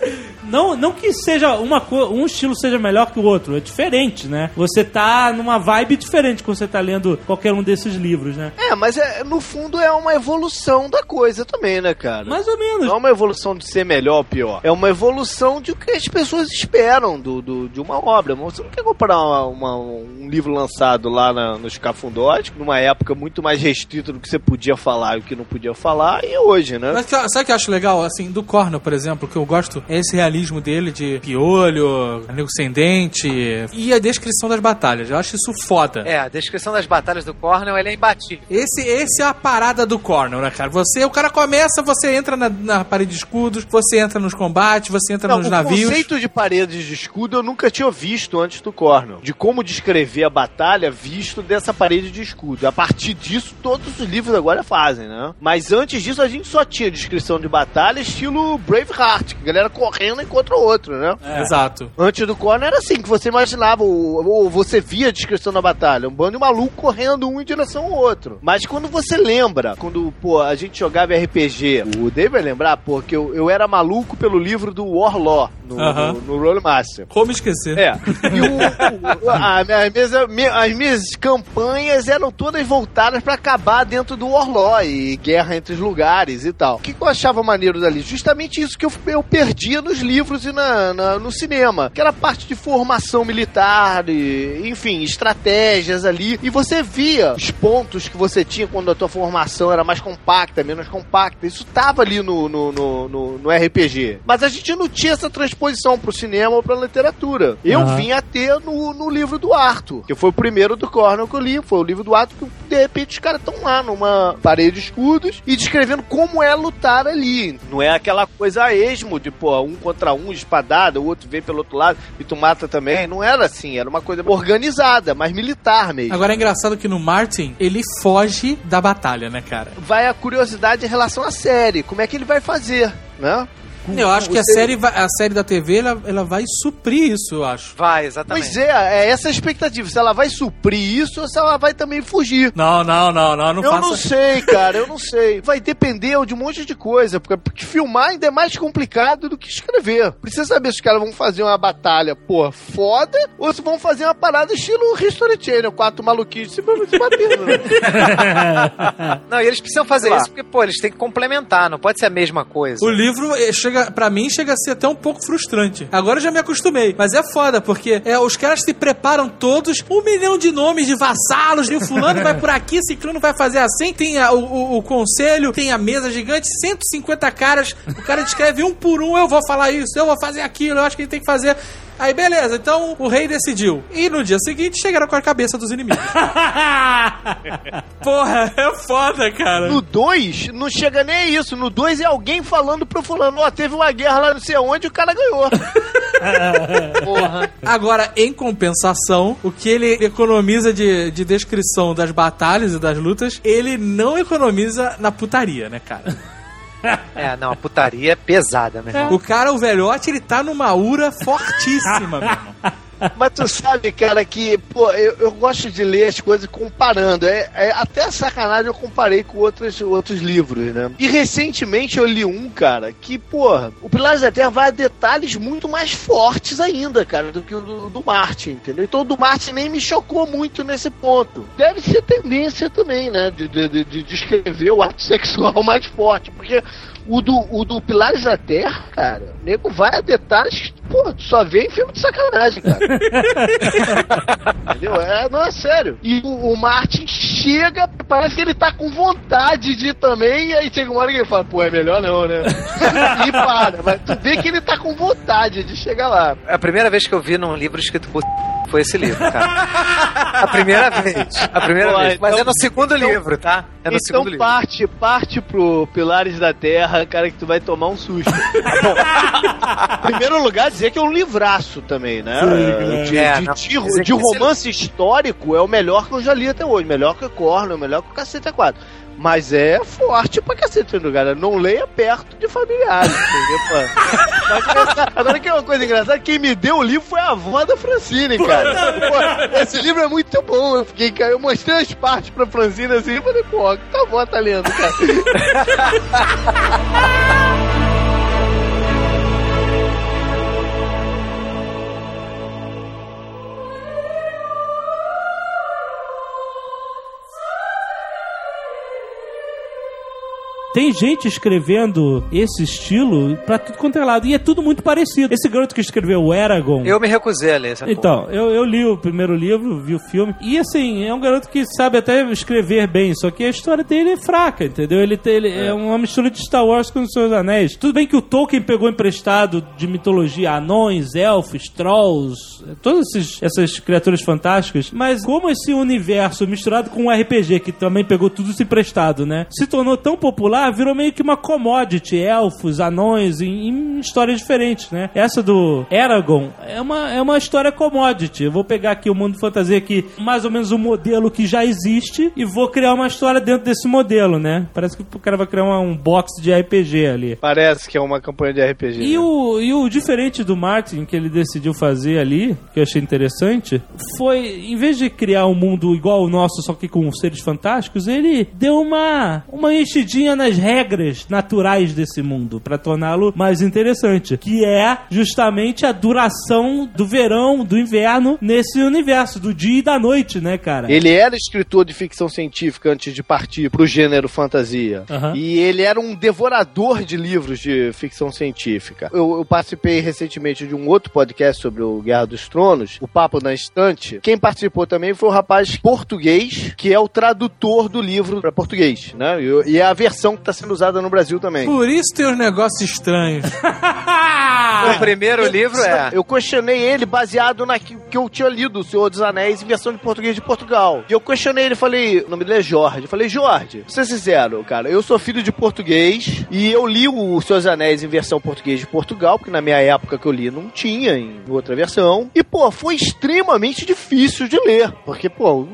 Não, não que seja uma um estilo seja melhor que o outro, é diferente, né? Você tá numa vibe diferente quando você tá lendo qualquer um desses livros, né? É, mas é, no fundo é uma evolução da coisa também, né, cara? Mais ou menos. Não é uma evolução de ser melhor ou pior. É uma evolução de o que as pessoas esperam do, do- de uma obra. Você não quer comprar uma- uma- um livro lançado lá na, nos cafundós, numa época muito mais restrita do que você podia falar e o que não podia falar, e hoje, né? Mas que- sabe o que eu acho legal? Assim, do Cornell, por exemplo, que eu gosto é esse realismo dele de piolho, nego sem dente e a descrição das batalhas. Eu acho isso foda. É, a descrição das batalhas do Cornell ele é imbatível. Esse, esse é a parada do Cornell, né, cara? Você, o cara começa, você entra na, na parede de escudos, você entra nos combates, você entra Não, nos o navios. conceito de paredes de escudo eu nunca tinha visto antes do Cornell. De como descrever a batalha visto dessa parede de escudo. A partir disso, todos os livros agora fazem, né? Mas antes disso, a gente só tinha descrição de batalha estilo Braveheart, que a galera correndo encontra o outro, né? Exato. Antes do Cornell era assim, que você imaginava, ou, ou você via a descrição da batalha, um bando de maluco correndo um em direção ao outro. Mas quando você lembra, quando, pô, a gente jogava RPG, o Dave vai lembrar, pô, que eu, eu era maluco pelo livro do Warlaw, no, Aham. no, no Rolemaster. Como esquecer? É. E o, o- a, minha- minhas, mi- as minhas campanhas eram todas voltadas pra acabar dentro do Warlaw e guerra entre os lugares e tal. O que, que eu achava maneiro dali? Justamente isso que eu, eu perdia nos livros e na, na- no cinema. Que era parte de formação militar, e, enfim, estratégias ali. E você via os pontos que você tinha quando a tua formação era mais compacta, menos compacta. Isso tava ali no, no, no, no- no RPG. Mas a gente não tinha essa transposição pro cinema ou pra literatura. Eu Aham. vim a ter no, no livro do Arthur, que foi o primeiro do Cornell que eu li. Foi o livro do Arthur que, de repente, os caras estão lá numa parede de escudos e descrevendo como é lutar ali. Não é aquela coisa a esmo de, pô, um contra um, espadada, o outro vem pelo outro lado e tu mata também. Não era assim, era uma coisa organizada, mas militar mesmo. Agora é engraçado que no Martin, ele foge da batalha, né, cara? vai a curiosidade em relação à série. Como é que ele vai fazer, né? Eu acho que a série, vai- a série da TV, ela, ela vai suprir isso, eu acho. Vai, exatamente. Pois é, é essa a expectativa. Se ela vai suprir isso ou se ela vai também fugir. Não, não, não, não, não eu faça... não sei, cara, eu não sei. Vai depender de um monte de coisa, porque, filmar ainda é mais complicado do que escrever. Precisa saber se os caras vão fazer uma batalha, pô, foda, ou se vão fazer uma parada estilo History Channel, quatro maluquinhos se se batendo, né? Não, e eles precisam fazer isso porque, pô, eles têm que complementar, não pode ser a mesma coisa. O livro eh, chega, para mim, chega a ser até um pouco frustrante. Agora eu já me acostumei, mas é foda porque é, os caras se preparam todos, um milhão de nomes de vassalos, de fulano vai por aqui, ciclano vai fazer assim, tem a- o, o- o conselho, tem a mesa gigante, 150 caras, o cara descreve um por um, eu vou falar isso, eu vou fazer aquilo, eu acho que ele tem que fazer. Aí beleza, então o rei decidiu. E no dia seguinte chegaram com a cabeça dos inimigos. Porra, é foda, cara. No 2, não chega nem a isso. No 2 é alguém falando pro fulano, ó, teve uma guerra lá não sei onde e o cara ganhou. Porra. Agora, em compensação, o que ele economiza de, de descrição das batalhas e das lutas, ele não economiza na putaria, né, cara? É, não, a putaria é pesada, meu irmão. O cara, o velhote, ele tá numa ura fortíssima, meu irmão. Mas tu sabe, cara, que, pô, eu, eu gosto de ler as coisas comparando. É, é até sacanagem eu comparei com outros, outros livros, né? E recentemente eu li um, cara, que, porra, o Pilares da Terra vai a detalhes muito mais fortes ainda, cara, do que o do, do Martin, entendeu? Então o do Martin nem me chocou muito nesse ponto. Deve ser tendência também, né? De, de- de descrever o ato sexual mais forte, porque o do, o do Pilares da Terra, cara, o nego vai a detalhes que, pô, tu só vê em filme de sacanagem, cara. Entendeu? É, não é sério. E o, o Martin chega, parece que ele tá com vontade de ir também, e aí chega uma hora que ele fala, pô, é melhor não, né? e para, mas tu vê que ele tá com vontade de chegar lá. A primeira vez que eu vi num livro escrito por foi esse livro, cara. A primeira vez. A primeira Pô, vez. Mas então- é no segundo então- livro, tá? É no então segundo livro. parte, parte pro Pilares da Terra, cara, que tu vai tomar um susto. Bom, em primeiro lugar, dizer que é um livraço também, né? de, É, de- não, de- dizer de esse- romance histórico é o melhor que eu já li até hoje. Melhor que Corno, melhor que o Cacete 4. Mas é forte pra cacete, cara? Não leia perto de familiares, entendeu? essa- Agora que é uma coisa engraçada, quem me deu o livro foi a avó da Francine, cara. Pô, esse livro é muito bom. Eu fiquei, cara, eu mostrei as partes pra Francine assim e falei, pô, que tua avó tá lendo, cara? tem gente escrevendo esse estilo pra tudo quanto é lado. E é tudo muito parecido. Esse garoto que escreveu o Eragon. Eu me recusei a ler essa. Então, eu, eu li o primeiro livro, vi o filme, e assim, é um garoto que sabe até escrever bem, só que a história dele é fraca, entendeu? Ele, tem, ele é. uma mistura de Star Wars com os seus anéis. Tudo bem que o Tolkien pegou emprestado de mitologia anões, elfos, trolls, todas esses- essas criaturas fantásticas, mas como esse universo misturado com um RPG, que também pegou tudo isso emprestado, né? Se tornou tão popular, virou meio que uma commodity, elfos, anões, em, em histórias diferentes, né? Essa do Eragon é uma, é uma história commodity. Eu vou pegar aqui o mundo fantasia aqui, mais ou menos um modelo que já existe, e vou criar uma história dentro desse modelo, né? Parece que o cara vai criar uma- um box de RPG ali. Parece que é uma campanha de RPG. E né? o, e o diferente do Martin, que ele decidiu fazer ali, que eu achei interessante, foi, em vez de criar um mundo igual ao nosso, só que com seres fantásticos, ele deu uma, uma enchidinha nas regras naturais desse mundo, pra torná-lo mais interessante, que é justamente a duração do verão, do inverno, nesse universo, do dia e da noite, né, cara? Ele era escritor de ficção científica antes de partir pro gênero fantasia. Aham. E ele era um devorador de livros de ficção científica. Eu, eu participei recentemente de um outro podcast sobre o Guerra dos Tronos, o Papo na Estante. Quem participou também foi o rapaz português, que é o tradutor do livro para português, né? E, e é a versão que está sendo usada no Brasil também. Por isso tem uns negócios estranhos. O primeiro livro é. Eu questionei ele baseado na que, que eu tinha lido, O Senhor dos Anéis, em versão de português de Portugal. E eu questionei ele, falei, o nome dele é Jorge. Eu falei, Jorge, pra ser sincero, cara, eu sou filho de português e eu li o Senhor dos Anéis em versão português de Portugal, porque na minha época que eu li não tinha em outra versão. E, pô, foi extremamente difícil de ler, porque, pô,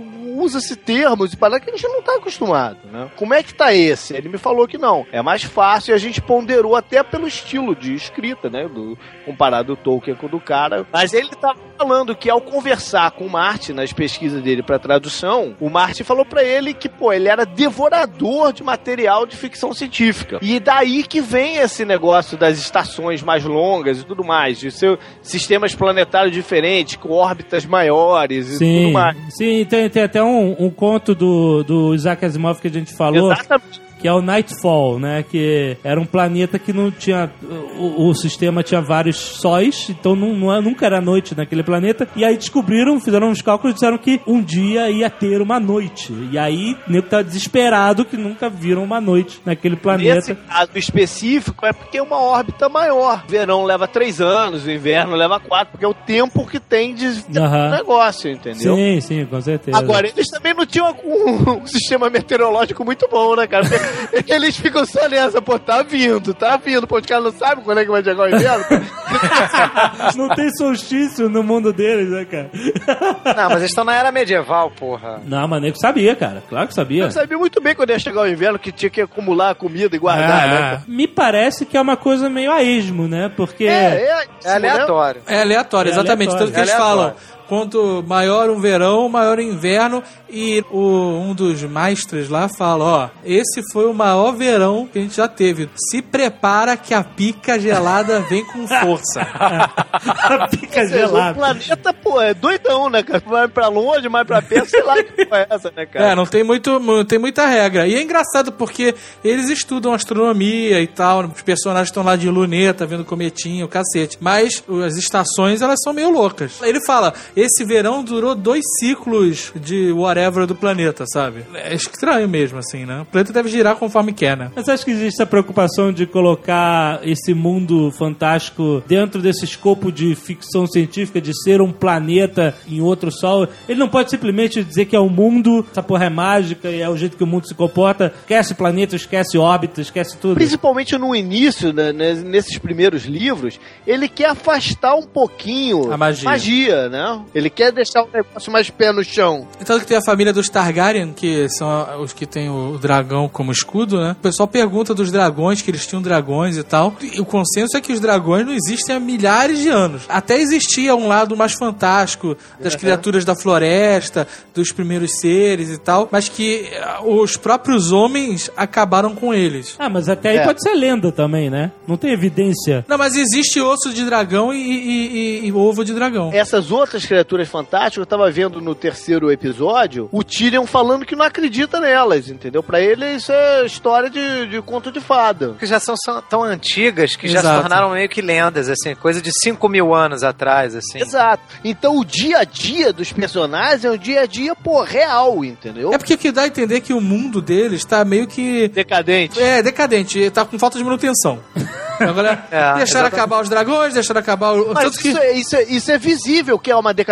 usa-se termos e para que a gente não tá acostumado, né? Como é que tá esse? Ele me falou que não. É mais fácil e a gente ponderou até pelo estilo de escrita, né? Do, comparado o Tolkien com o do cara. Mas ele tava falando que ao conversar com o Martin nas pesquisas dele para tradução, o Martin falou para ele que, pô, ele era devorador de material de ficção científica. E daí que vem esse negócio das estações mais longas e tudo mais, de ser sistemas planetários diferentes, com órbitas maiores e tudo Sim, mais. sim tem, tem até um, um conto do, do Isaac Asimov que a gente falou. Exatamente. Que é o Nightfall, né? Que era um planeta que não tinha. O, o sistema tinha vários sóis, então não, não é- nunca era noite naquele planeta. E aí descobriram, fizeram uns cálculos e disseram que um dia ia ter uma noite. E aí o nego tá desesperado que nunca viram uma noite naquele Nesse planeta. caso específico é porque é uma órbita maior. O verão leva três anos, o inverno leva quatro, porque é o tempo que tem de Aham. negócio, entendeu? Sim, sim, com certeza. Agora, eles também não tinham um, um sistema meteorológico muito bom, né, cara? Eles ficam só nessa, pô, tá vindo, tá vindo, pô, os caras não sabem quando é que vai chegar o inverno. não tem solstício no mundo deles, né, cara? Não, mas eles estão na era medieval, porra. Não, mas nego sabia, cara. Claro que sabia. Eu sabia muito bem quando ia chegar o inverno que tinha que acumular comida e guardar, né? cara? Me parece que é uma coisa meio a esmo, né? Porque. É, é, É aleatório. É aleatório, É exatamente. aleatório. Tanto que eles É aleatório. falam, quanto maior um verão, maior o inverno. E o, um dos mestres lá fala, ó, esse foi o maior verão que a gente já teve. Se prepara que a pica gelada vem com força. Fica Ou seja, O planeta, pô, é doidão, né, cara? Vai pra longe, mais pra perto, sei lá que é essa, né, cara? É, não tem, muito, não tem muita regra. E é engraçado porque eles estudam astronomia e tal, os personagens estão lá de luneta, vendo cometinho, cacete. Mas as estações, elas são meio loucas. Ele fala, esse verão durou dois ciclos de whatever do planeta, sabe? É estranho mesmo, assim, né? O planeta deve girar conforme quer, né? Mas acho que existe essa preocupação de colocar esse mundo fantástico dentro desse escopo de ficção científica, de ser um planeta em outro sol. Ele não pode simplesmente dizer que é o mundo, essa porra é mágica e é o jeito que o mundo se comporta. Esquece planeta, esquece órbita, esquece tudo. Principalmente no início, né, né, nesses primeiros livros, ele quer afastar um pouquinho A magia. né? Ele quer deixar o negócio mais pé no chão. Tanto que tem a família dos Targaryen, que são os que tem o dragão como escudo, né? O pessoal pergunta dos dragões, que eles tinham dragões e tal. E o consenso é que os dragões não existem há milhares de anos. Até existia um lado mais fantástico das criaturas da floresta, dos primeiros seres e tal, mas que eh, os próprios homens acabaram com eles. Ah, mas até aí É. pode ser lenda também, né? Não tem evidência. Não, mas existe osso de dragão e, e- e- e ovo de dragão. Essas outras criaturas fantásticas, eu tava vendo no terceiro episódio, o Tyrion falando que não acredita nelas, entendeu? Pra ele isso é história de, de conto de fada. Que já são, são tão antigas que já se Exato. tornaram meio que lendas, assim, coisa de 5 mil anos atrás, assim. Exato. Então o dia a dia dos personagens é um dia a dia, pô, real, entendeu? É porque que dá a entender que o mundo deles tá meio que. decadente. É, decadente, tá com falta de manutenção. Agora, É, deixaram exatamente. acabar os dragões, deixaram acabar o. Mas Tanto que. isso, é, isso, é, isso é visível que é uma decadência.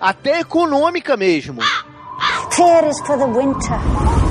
Até econômica mesmo. Fear is for the winter,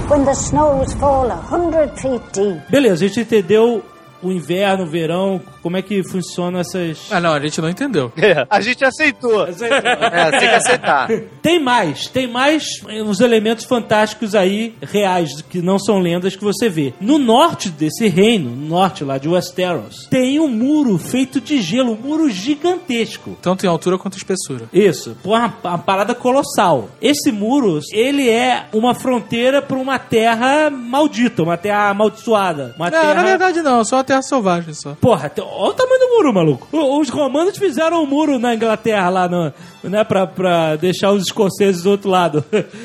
when the snows fall a hundred feet deep. Beleza, a gente entendeu o inverno, o verão, como é que funcionam essas. Ah, não, a gente não entendeu. A gente aceitou. É, tem que aceitar. Tem mais, tem mais uns elementos fantásticos aí, reais, que não são lendas que você vê. No norte desse reino, no norte lá de Westeros, tem um muro feito de gelo, um muro gigantesco. Tanto em altura quanto espessura. Isso, pô, uma, uma parada colossal. Esse muro, ele é uma fronteira para uma terra maldita, uma terra amaldiçoada. Uma Não, terra... na verdade não, só a terra selvagem só. Porra, olha o tamanho do muro, maluco. Os romanos fizeram um muro na Inglaterra lá, no, né, pra, pra deixar os escoceses do outro lado.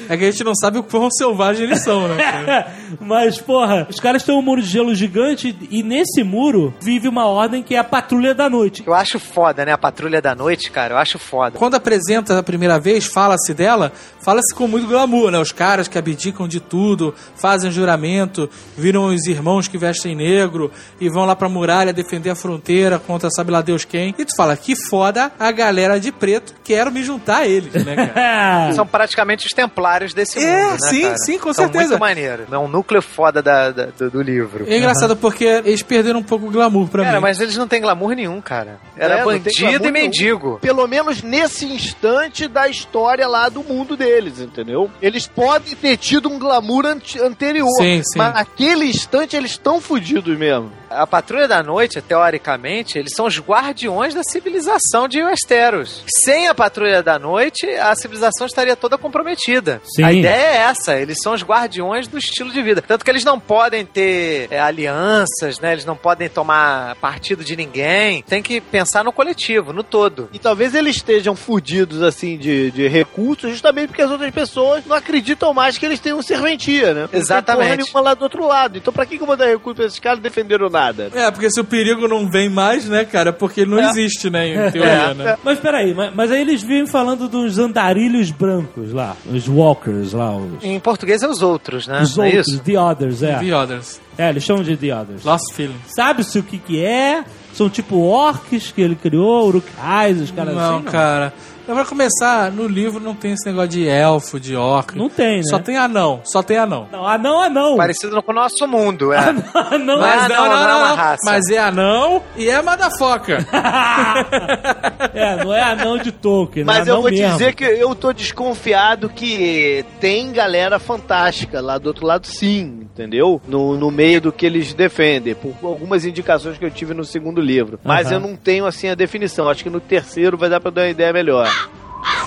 É que a gente não sabe o quão selvagem eles são, né? cara? Mas, porra, os caras têm um muro de gelo gigante e nesse muro vive uma ordem que é a Patrulha da Noite. Eu acho foda, né? A Patrulha da Noite, cara, eu acho foda. Quando apresenta a primeira vez, fala-se dela, fala-se com muito glamour, né? Os caras que abdicam de tudo, fazem juramento, viram os irmãos que vestem negro e vão lá pra muralha defender a fronteira contra sabe lá Deus quem. E tu fala, que foda a galera de preto, quero me juntar a eles, né, cara? São praticamente os templários desse É, mundo, né, sim, cara? sim, com São certeza. muito maneiro. É um núcleo foda da, da- do, do livro. É engraçado porque eles perderam um pouco o glamour pra Cara, mim. mas eles não têm glamour nenhum, cara. Era É, bandido e nenhum. mendigo. Pelo menos nesse instante da história lá do mundo deles, entendeu? Eles podem ter tido um glamour ante- anterior. Sim, sim. Mas naquele instante eles estão fodidos mesmo. A Patrulha da Noite, teoricamente, eles são os guardiões da civilização de Westeros. Sem a Patrulha da Noite, a civilização estaria toda comprometida. Sim. A ideia é essa, eles são os guardiões do estilo de vida. Tanto que eles não podem ter é, alianças, né? Eles não podem tomar partido de ninguém. Tem que pensar no coletivo, no todo. E talvez eles estejam fudidos, assim, de, de recursos, justamente porque as outras pessoas não acreditam mais que eles tenham serventia, né? Não tem Exatamente. porra nenhuma lá do outro lado. Então pra que, que eu vou dar recurso pra esses caras não defenderam nada? É, porque se o perigo não vem mais, né, cara? Porque ele não existe, né, em teoria, né? Mas peraí, mas, mas aí eles vêm falando dos andarilhos brancos lá, os walkers lá, os, Em português é os outros, né? os não é outros, isso? the others, é. The Others. É, eles chamam de the others. Lost Feelings. Sabe-se o que que é? São tipo orcs que ele criou, urukais, os caras não, assim? cara. Pra começar, no livro não tem esse negócio de elfo, de orc. Não tem, né? Só tem anão, só tem anão. Não, anão, anão. Parecido com o nosso mundo, é. Anão, Mas anão. não, não é uma raça. Mas é anão e é madafoca. é, não é anão de Tolkien, né? Mas eu Anão vou te mesmo. dizer que eu tô desconfiado que tem galera fantástica lá do outro lado, sim, entendeu? No, no meio do que eles defendem, por algumas indicações que eu tive no segundo livro. Mas eu não tenho assim a definição. Acho que no terceiro vai dar pra dar uma ideia melhor.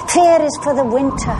Fear is for the winter,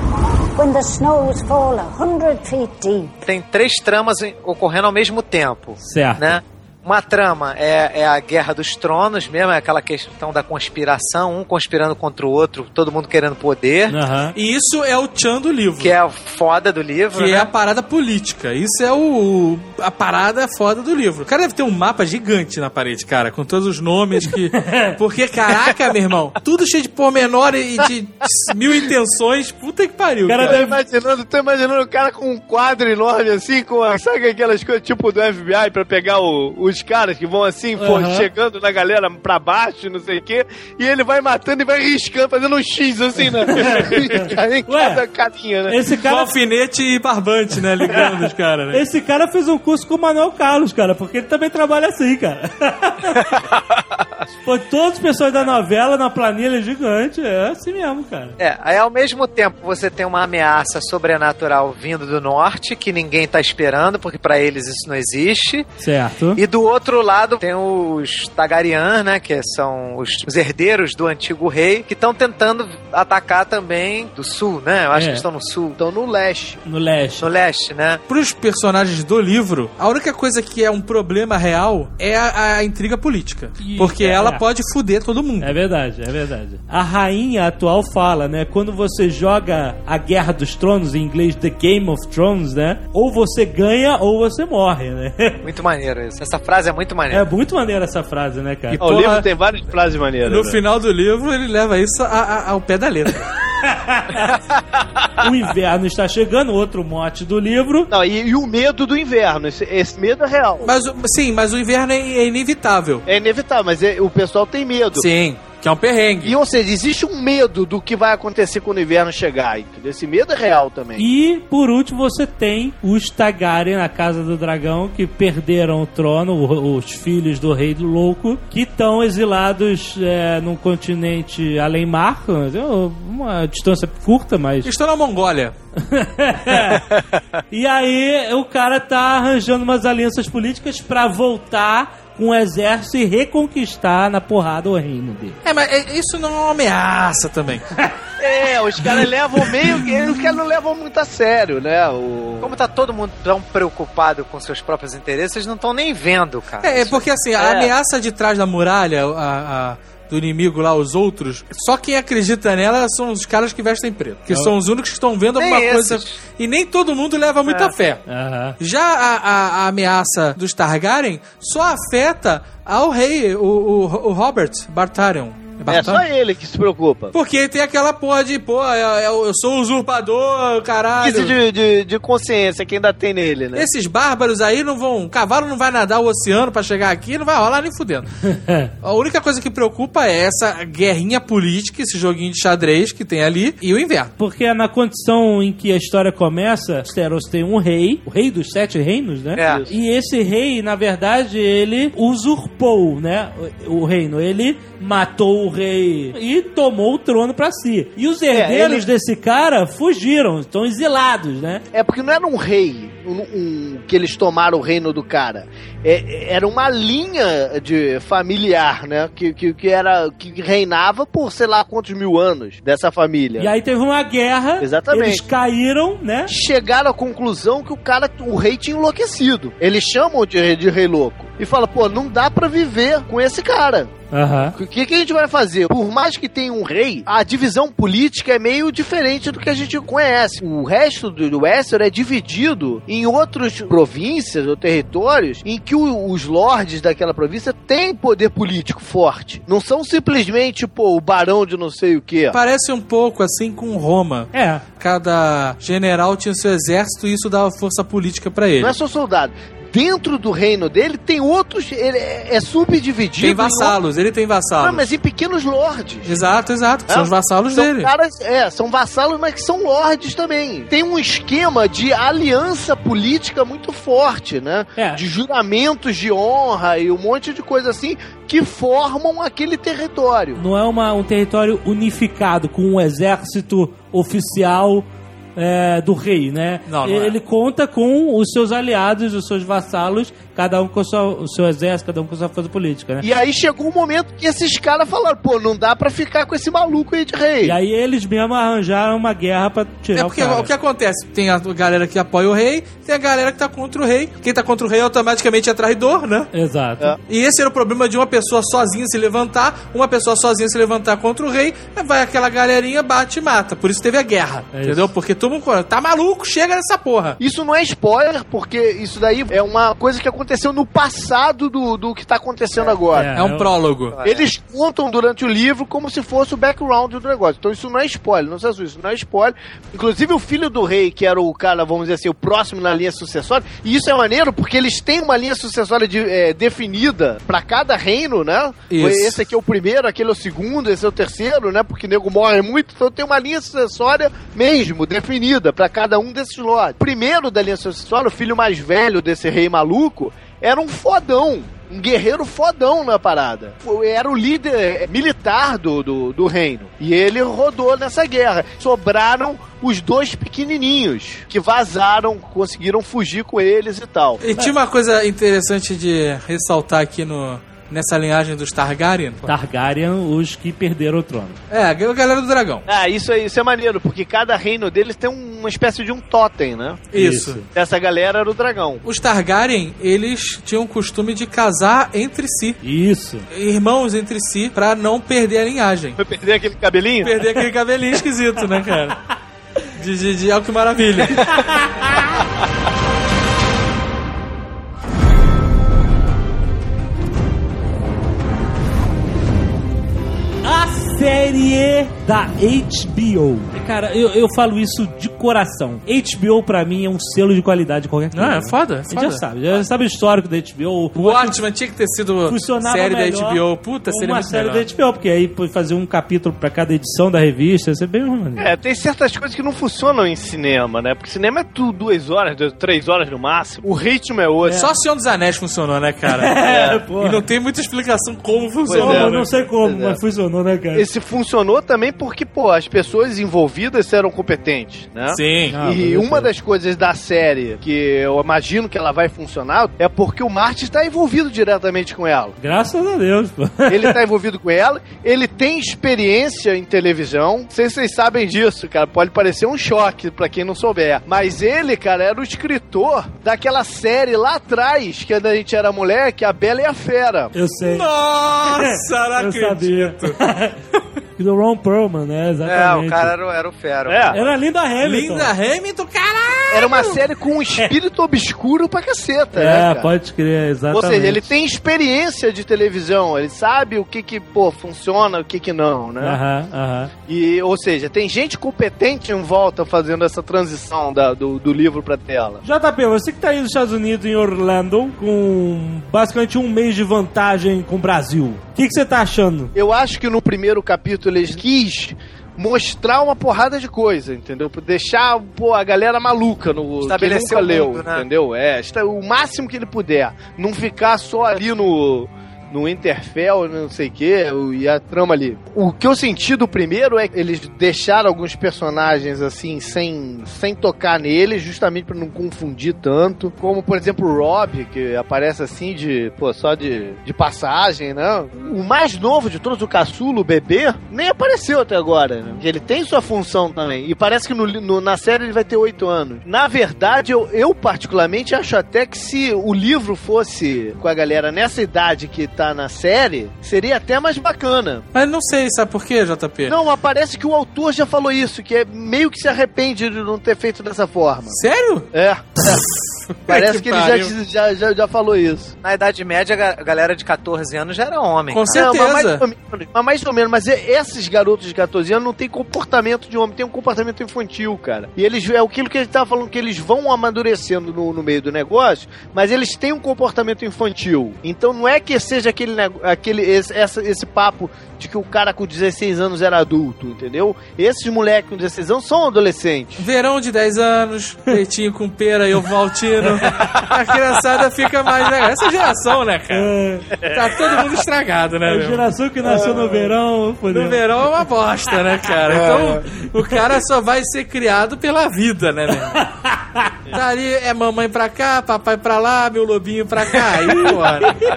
when the snows fall a hundred feet deep. Tem três tramas ocorrendo ao mesmo tempo. Certo. né? Uma trama é, é a Guerra dos Tronos mesmo, é aquela questão da conspiração, um conspirando contra o outro, todo mundo querendo poder, Aham. E isso é o Chan do livro. que é a foda do livro, Que né? é a parada política. Isso é o a parada foda do livro. O cara deve ter um mapa gigante na parede, cara, com todos os nomes que. Porque, caraca, meu irmão, tudo cheio de pormenor e de mil intenções. Puta que pariu. Cara, cara. Tô imaginando, tô imaginando o cara com um quadro enorme assim, com a- sabe aquelas coisas tipo do FBI pra pegar o- os caras que vão assim, pô, Aham. chegando na galera pra baixo, não sei o quê, e ele vai matando e vai riscando, fazendo um X assim, né? em cada carinha, né? Esse Com cara, alfinete e barbante, né? Ligando os caras, né? esse cara fez um curso com o Manuel Carlos, cara, porque ele também trabalha assim, cara. Pô, todos os pessoas da novela na planilha gigante. É assim mesmo, cara. É, aí ao mesmo tempo você tem uma ameaça sobrenatural vindo do norte que ninguém tá esperando, porque pra eles isso não existe. Certo. E do outro lado tem os Tagarian, né, que são os, os herdeiros do antigo rei, que estão tentando atacar também do sul, né? Eu acho É. que estão no sul. Estão no leste. No leste. No leste, né? Pros personagens do livro, a única coisa que é um problema real é a, a intriga política. E- porque é, ela é. pode fuder todo mundo. É verdade, é verdade. A rainha atual fala, né? Quando você joga a Guerra dos Tronos, em inglês The Game of Thrones, né? Ou você ganha ou você morre, né? Muito maneiro isso. Essa frase é muito maneira. É muito maneira essa frase, né, cara? E Ó, o Porra. livro tem várias frases maneiras. No né? final do livro, ele leva isso a- a- ao pé da letra. O inverno está chegando, outro mote do livro. Não, e, e o medo do inverno. Esse, esse medo é real. mas, o- sim, mas o inverno é, é inevitável. É inevitável, mas é- o pessoal tem medo. Sim, que é um perrengue. E, ou seja, existe um medo do que vai acontecer quando o inverno chegar. Entendeu? Esse medo é real também. E, por último, você tem os Targaryen na Casa do Dragão, que perderam o trono, os filhos do Rei Louco, que estão exilados é, num continente além-mar, uma distância curta, mas... Estou na Mongólia. e aí o cara tá arranjando umas alianças políticas pra voltar com o exército e reconquistar na porrada o reino dele. É, mas é- isso não é uma ameaça também. É, os caras levam meio que. Os caras não levam muito a sério, né? O... Como tá todo mundo tão preocupado com seus próprios interesses, eles não estão nem vendo, cara. É, é porque assim, a É. ameaça de trás da muralha, a, a- do inimigo lá, os outros, só quem acredita nela são os caras que vestem preto. Que são os únicos que estão vendo Nem alguma coisa. esses. E nem todo mundo leva muita fé. Aham. Já a, a- a ameaça dos Targaryen só afeta ao rei, o, o, o Robert Baratheon. É só ele que se preocupa. Porque tem aquela porra de, pô, eu, eu- eu sou usurpador, caralho. Isso de, de, de consciência que ainda tem nele, né? Esses bárbaros aí não vão. O cavalo não vai nadar o oceano pra chegar aqui, não vai rolar nem fudendo. A única coisa que preocupa é essa guerrinha política, esse joguinho de xadrez que tem ali, e o inverno. Porque na condição em que a história começa, Steros tem um rei, o rei dos sete reinos, né? É. E esse rei, na verdade, ele usurpou, né? O, o reino. Ele matou o rei e tomou o trono pra si. E os herdeiros ele- desse cara fugiram, estão exilados, né? É porque não era um rei um, um- que eles tomaram o reino do cara. É- era uma linha de familiar, né? Que, que, que era que reinava por sei lá quantos mil anos dessa família. E aí teve uma guerra, Exatamente. eles caíram, né? chegaram à conclusão que o cara, o rei tinha enlouquecido. Eles chamam de, de rei louco. E fala, pô, não dá pra viver com esse cara. Aham. O que, que a gente vai fazer? Por mais que tenha um rei, a divisão política é meio diferente do que a gente conhece. O resto do, do Westeros é dividido em outras províncias ou territórios em que o- os lords daquela província têm poder político forte. Não são simplesmente, pô, o barão de não sei o quê. Parece um pouco assim com Roma. É. Cada general tinha seu exército e isso dava força política pra ele. Não é só soldado. Dentro do reino dele tem outros. Ele é, é subdividido. Tem em vassalos, ele tem vassalos. Não, mas em pequenos lords. Exato, exato, que são É, os vassalos São dele. caras, é, são vassalos, mas que são lords também. Tem um esquema de aliança política muito forte, né? É. De juramentos de honra e um monte de coisa assim que formam aquele território. Não é uma- um território unificado com um exército oficial é, do rei, né? Não, não é. Ele conta com os seus aliados, os seus vassalos, cada um com sua- o seu exército, cada um com a sua força política, né? E aí chegou um momento que esses caras falaram, pô, não dá pra ficar com esse maluco aí de rei. E aí eles mesmos arranjaram uma guerra pra tirar É o porque cara. o que acontece? Tem a galera que apoia o rei, tem a galera que tá contra o rei. Quem tá contra o rei automaticamente é traidor, né? Exato. É. E esse era o problema de uma pessoa sozinha se levantar, uma pessoa sozinha se levantar contra o rei, aí vai aquela galerinha, bate e mata. Por isso teve a guerra, É entendeu? isso. Porque todo mundo tá maluco, chega nessa porra. Isso não é spoiler, porque isso daí é uma coisa que aconteceu no passado do, do que tá acontecendo agora. É um eu- prólogo. Eles contam durante o livro como se fosse o background do negócio. Então isso não é spoiler, não se assuste, isso não é spoiler. Inclusive o filho do rei, que era o cara, vamos dizer assim, o próximo na linha sucessória, e isso é maneiro porque eles têm uma linha sucessória de- é, definida pra cada reino, né? Isso. Esse aqui é o primeiro, aquele é o segundo, esse é o terceiro, né? Porque o nego morre muito, então tem uma linha sucessória mesmo, definida pra cada um desses lords. Primeiro da linha sucessória, o filho mais velho desse rei maluco, era um fodão. um guerreiro fodão na parada. Era o líder eh, militar do, do, do reino. E ele rodou nessa guerra. Sobraram os dois pequenininhos que vazaram, conseguiram fugir com eles e tal. E tinha uma coisa interessante de ressaltar aqui no, nessa linhagem dos Targaryen. Targaryen, os que perderam o trono. É, a galera do dragão. Ah, isso é, isso é maneiro, porque cada reino deles tem uma espécie de um totem, né? Isso. Isso. Essa galera era o dragão. Os Targaryen, eles tinham o costume de casar entre si. Isso. Irmãos entre si, pra não perder a linhagem. Foi perder aquele cabelinho? Perder aquele cabelinho esquisito, né, cara? De, de, de Al que maravilha. série da HBO. Cara, eu, eu falo isso de coração. HBO pra mim é um selo de qualidade de qualquer coisa. Não, é foda, é A gente foda. já sabe, já sabe o histórico da HBO. O Watchmen tinha que ter sido funcionava série da HBO. Puta, seria uma muito série melhor. da HBO, porque aí fazer um capítulo pra cada edição da revista, isso é bem maneiro. É, tem certas coisas que não funcionam em cinema, né? Porque cinema é tudo duas horas, duas- três horas no máximo. O ritmo é outro. Só Senhor dos Anéis funcionou, né, cara? É, porra. E não tem muita explicação como funcionou. é, né? não sei como, Pois é. mas funcionou, né, cara? Esse funcionou também porque, pô, as pessoas envolvidas eram competentes, né? Sim. Ah, e uma das coisas da série que eu imagino que ela vai funcionar é porque o Martin está envolvido diretamente com ela. Graças a Deus, pô. Ele está envolvido com ela, ele tem experiência em televisão. Não sei se vocês sabem disso, cara. Pode parecer um choque pra quem não souber. Mas ele, cara, era o escritor daquela série lá atrás, que quando a gente era moleque, a Bela e a Fera. Eu sei. Nossa, não eu acredito. do Ron Perlman, né? É, Exatamente. o cara era, o- era o fera. É. Era Linda Hamilton. Linda Hamilton, caralho! Era uma série com um espírito obscuro pra caceta, né, É, cara? pode crer, exatamente. Ou seja, ele tem experiência de televisão, ele sabe o que que, pô, funciona, o que que não, né? Aham, aham. E, ou seja, tem gente competente em volta fazendo essa transição da- do, do livro pra tela. JP, você que tá aí nos Estados Unidos, em Orlando, com basicamente um mês de vantagem com o Brasil. O que que você tá achando? Eu acho que no primeiro capítulo eles quis mostrar uma porrada de coisa, entendeu? Deixar pô, a galera maluca no que nunca leu, mundo, né? entendeu? É, o máximo que ele puder. Não ficar só ali no no Interfell, não sei o que, e a trama ali. O que eu senti do primeiro é que eles deixaram alguns personagens assim, sem, sem tocar neles, justamente pra não confundir tanto. Como, por exemplo, o Rob, que aparece assim de, pô, só de, de passagem, né? O mais novo de todos, o caçulo, o bebê, nem apareceu até agora, né? Ele tem sua função também. E parece que no, no- na série ele vai ter oito anos. Na verdade, eu, eu particularmente acho até que se o livro fosse com a galera nessa idade que tá na série, seria até mais bacana. Mas não sei, sabe por quê, JP? Não, mas parece que o autor já falou isso, que é meio que se arrepende de não ter feito dessa forma. Sério? É. Parece Que que, ele já, já, já, já falou isso. Na Idade Média, a ga- a galera de 14 anos já era homem. Com cara. Não, mas mais, certeza. ou menos, mas mais ou menos, mas esses garotos de 14 anos não têm comportamento de homem, tem um comportamento infantil, cara. E eles, é aquilo que ele tava falando, que eles vão amadurecendo no, no meio do negócio, mas eles têm um comportamento infantil. Então não é que seja aquele, aquele esse, essa- esse papo de que o cara com 16 anos era adulto, entendeu? Esses moleques com 16 anos são adolescentes. Verão de 10 anos, leitinho com pera e ovo maltino. A criançada fica mais legal. Essa geração, né, cara? É, Tá todo mundo estragado, né, a meu? geração que nasceu no verão, fodeu. No verão é uma bosta, né, cara? Então, o cara só vai ser criado pela vida, né, meu? Tá ali, é mamãe pra cá, papai pra lá, meu lobinho pra cá.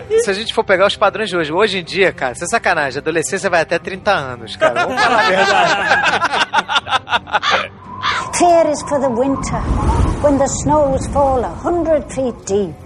E. Se a gente for pegar os padrões de hoje, hoje em dia, cara, é sacanagem. A adolescência vai até 30 anos, cara. Vamos falar a verdade.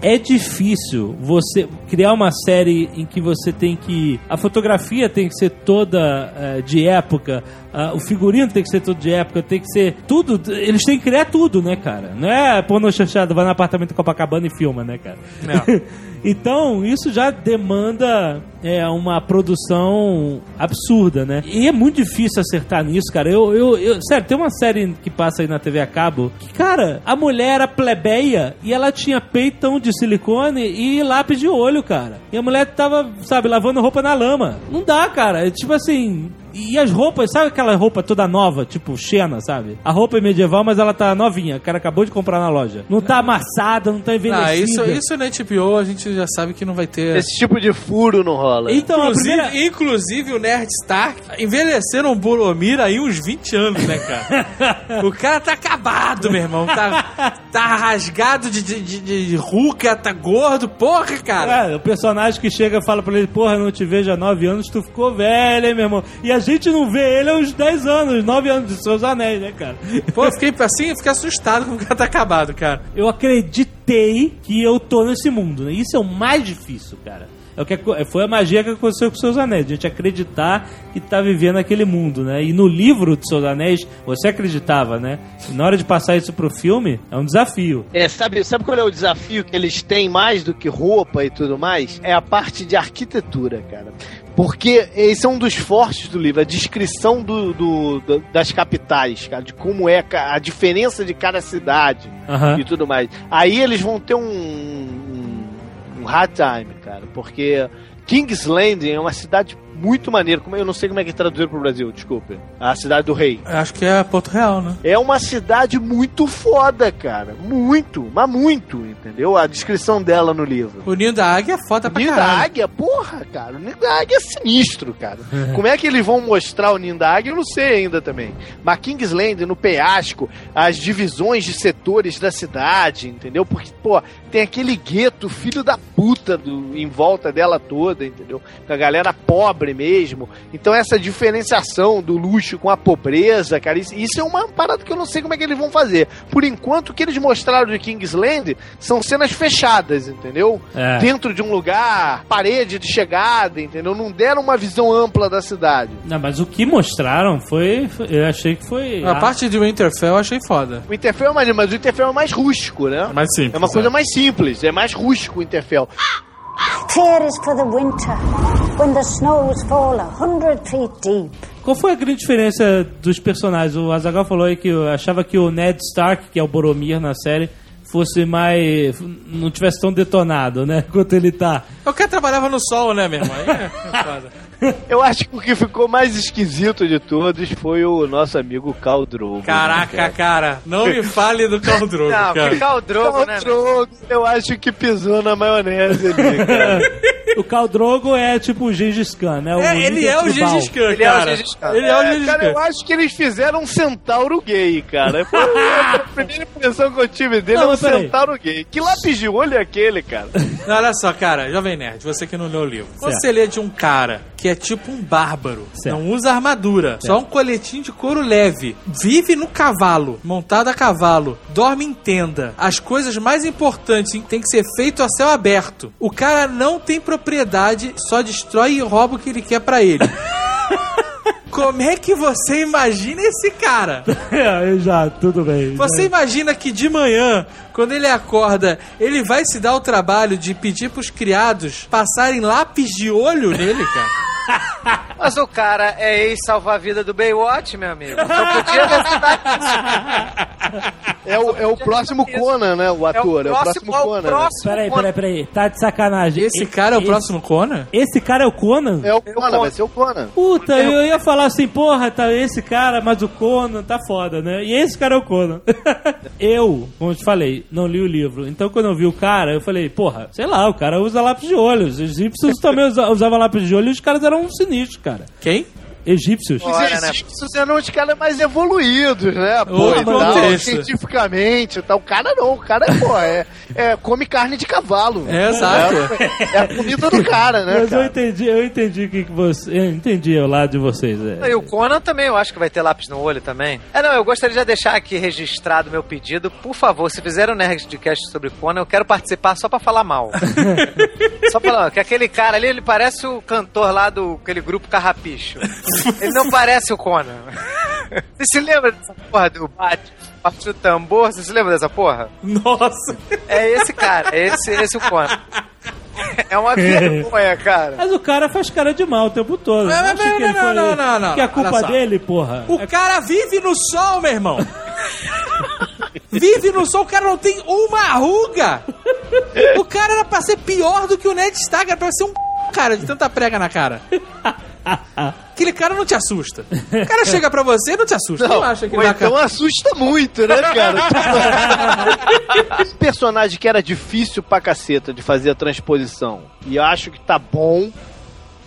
É difícil você criar uma série em que você tem que. A fotografia tem que ser toda eh, de época, ah, o figurino tem que ser todo de época, tem que ser tudo. Eles têm que criar tudo, né, cara? Não é porno chanchado, vai no apartamento Copacabana e filma, né, cara? Não. então, isso já demanda é, uma produção absurda, né? E é muito difícil acertar nisso, cara. Eu, eu, eu- sério, tem uma série que passa aí na TV a cabo que, cara, a mulher era plebeia e ela tinha peitão de silicone e lápis de olho, cara. E a mulher tava, sabe, lavando roupa na lama. Não dá, cara. É tipo assim. E as roupas, sabe aquela roupa toda nova, tipo Xena, sabe? A roupa é medieval, mas ela tá novinha. O cara acabou de comprar na loja. Não tá amassada, não tá envelhecida. Ah, isso, isso na HBO a gente já sabe que não vai ter. Esse tipo de furo não rola. Então, Inclusive, primeira... inclusive o Nerd Stark envelheceram o Boromir aí uns 20 anos, né, cara? o cara tá acabado, meu irmão. Tá, tá rasgado de, de, de, de ruga, tá gordo, porra, cara. É, o personagem que chega fala pra ele, porra, não te vejo há nove anos, tu ficou velho, hein, meu irmão? E a gente não vê ele há uns 10 anos, 9 anos de seus anéis, né, cara? Pô, eu fiquei assim, eu fiquei assustado com o cara tá acabado, cara. Eu acreditei que eu tô nesse mundo, né? Isso é o mais difícil, cara. É o que foi a magia que aconteceu com seus anéis, a gente acreditar que tá vivendo aquele mundo, né? E no livro de seus anéis, você acreditava, né? E na hora de passar isso pro filme, é um desafio. É, sabe, sabe qual é o desafio que eles têm mais do que roupa e tudo mais? É a parte de arquitetura, cara. Porque esse é um dos fortes do livro, a descrição do, do- do- das capitais, cara, de como é a diferença de cada cidade Aham. e tudo mais. Aí eles vão ter um, um, um hard time, cara, porque King's Landing é uma cidade muito maneira. Como eu não sei como é que traduziram pro Brasil, desculpe. A cidade do rei. Acho que é Porto Real, né? É uma cidade muito foda, cara. Muito, mas muito, entendeu? A descrição dela no livro. O Ninho da Águia é foda O pra Ninho da caralho. Águia, porra, cara. O Ninho da Águia é sinistro, cara. Como é que eles vão mostrar o Ninho da Águia, eu não sei ainda também. Mas Kingsland, no penhasco, as divisões de setores da cidade, entendeu? Porque, pô, tem aquele gueto, filho da puta, do, em volta dela toda, entendeu? Com a galera pobre mesmo. Então essa diferenciação do luxo com a pobreza, cara, isso, isso é uma parada que eu não sei como é que eles vão fazer. Por enquanto, o que eles mostraram de Kingsland são cenas fechadas, entendeu? É. Dentro de um lugar, parede de chegada, entendeu? Não deram uma visão ampla da cidade. Não, mas o que mostraram foi. foi- eu achei que foi. A parte de Winterfell eu achei foda. O Interfell é mais, mas o Interfell é mais rústico, né? Mais simples. É uma coisa mais simples, é mais rústico o Interfell. Here is for the winter, when the snows fall a hundred feet deep. Qual foi a grande diferença dos personagens? O Azagal falou aí que eu achava que o Ned Stark, que é o Boromir na série, fosse mais. não tivesse tão detonado, né? Quanto ele tá. O cara trabalhava no sol, né, meu irmão? É foda. Eu acho que o que ficou mais esquisito de todos foi o nosso amigo Khal Drogo. Caraca, cara, não me fale do Khal Drogo, Não, cara. ficar o drogo, né? Khal Drogo, eu acho que pisou na maionese ali, cara. O Khal Drogo é tipo o Gengis Khan, né? O É, ele é o. Gengis Khan, Ele é o cara. Gengis Khan. Ele é o É, Gengis cara, Khan. eu acho que eles fizeram um centauro gay, cara. Foi a primeira impressão que eu tive dele Não, é um centauro gay. Que lápis de olho é aquele, cara? Não, Olha só, cara, Jovem Nerd, você que não leu o livro. Certo. Você lê de um cara que é tipo um bárbaro, Certo. não usa armadura, só um coletinho de couro leve, vive no cavalo, montado a cavalo, dorme em tenda. As coisas mais importantes têm que ser feito a céu aberto. O cara não tem propriedade, só destrói e rouba o que ele quer pra ele. Como é que você imagina esse cara? É, já, tudo bem. Você imagina que de manhã, quando ele acorda, ele vai se dar o trabalho de pedir pros criados passarem lápis de olho nele, cara? Mas o cara é ex-salva-vida do Baywatch, meu amigo. Só podia ter cidade É o, é o próximo Conan, né? O ator. É o próximo, é o Conan. né? próximo Peraí, Conan. peraí, peraí. Tá de sacanagem. Esse cara é o próximo Conan? Esse cara é o Conan? É o Conan, vai ser o Conan. Puta, eu ia falar assim, porra, tá esse cara, mas o Conan tá foda, né? E esse cara é o Conan. eu, como eu te falei, não li o livro. Então quando eu vi o cara, eu falei, porra, sei lá, o cara usa lápis de olho. Os egípcios também usa- usavam lápis de olho e os caras eram sinistros, cara. Quem? Egípcios. Os Olha, né? egípcios eram os caras mais evoluídos, né? Pô, e tal, cientificamente e tal. O cara não, o cara é, pô, é, é, come carne de cavalo. É, exato. É, é a comida do cara, né, Mas eu cara? entendi, eu entendi o que, que você. Eu entendi o lado de vocês. é. E o Conan também, eu acho que vai ter lápis no olho também. É, não, eu gostaria de deixar aqui registrado meu pedido. Por favor, se fizeram um Nerdcast sobre Conan, eu quero participar só pra falar mal. só pra falar, que aquele cara ali, ele parece o cantor lá do aquele grupo Carrapicho. Ele não parece o Conan. Você se lembra dessa porra do bate, bate o tambor? Você se lembra dessa porra? Nossa! É esse cara, é esse, esse o Conan. É uma vergonha, cara. Mas o cara faz cara de mal o tempo todo. Não não, ele não, foi- não, não, não, Que é olha culpa dele, porra. O cara vive no sol, meu irmão! Vive no sol, o cara não tem uma ruga! O cara era pra ser pior do que o Ned Stark, era pra ser um c****, cara de tanta prega na cara. Aquele cara não te assusta. O cara chega pra você e não te assusta. Não, acha que ele então assusta muito, né, cara? Esse personagem que era difícil pra caceta de fazer a transposição, e eu acho que tá bom,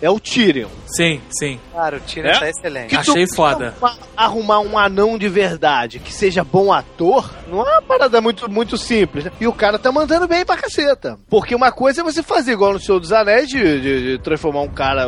é o Tyrion. Sim, sim. Cara, o Tyrion É? tá excelente. Que Achei foda. arrumar- Arrumar um anão de verdade, que seja bom ator, não é uma parada muito, muito simples, né? E o cara tá mandando bem pra caceta. Porque uma coisa é você fazer igual no Senhor dos Anéis, de, de- de transformar um cara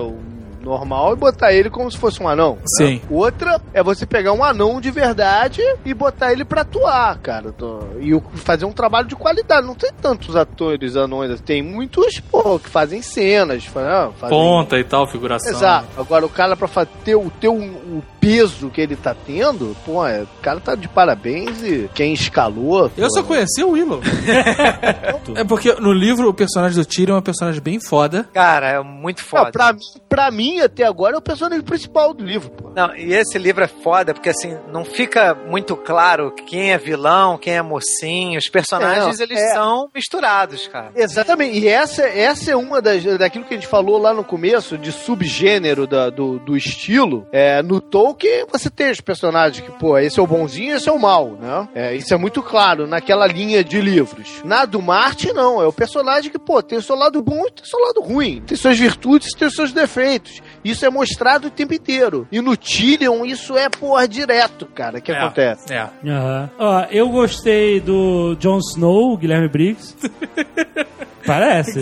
normal e botar ele como se fosse um anão. né? Sim. Outra é você pegar um anão de verdade e botar ele pra atuar, cara. E o- fazer um trabalho de qualidade. Não tem tantos atores anões, assim. tem muitos, pô, que fazem cenas, ah, fazem... Ponta e tal, figuração. Exato. Agora, o cara, pra ter, o, ter o, peso que ele tá tendo, pô, é, o cara tá de parabéns e quem escalou. Eu pô, só conheci o Willow. é porque no livro o personagem do Tyrion é um personagem bem foda. Cara, é muito Não, foda. pra, mim- pra mim, até agora, é o personagem principal do livro, pô. Não, e esse livro é foda, porque assim, não fica muito claro quem é vilão, quem é mocinho. Os personagens, É, eles é. são misturados, cara. Exatamente, e essa, essa é uma das, daquilo que a gente falou lá no começo, de subgênero da- do, do estilo. É, no Tolkien, você tem os personagens que, pô, esse é o bonzinho, esse é o mal, né? É, isso é muito claro naquela linha de livros. Na do Marte, não, é o personagem que, pô, tem o seu lado bom e tem o seu lado ruim. Tem suas virtudes e tem os seus defeitos. Isso é mostrado o tempo inteiro. E no Tyrion, isso é, porra, direto, cara, que É, acontece. É. Aham. Ó, eu gostei do Jon Snow, Guilherme Briggs. Parece.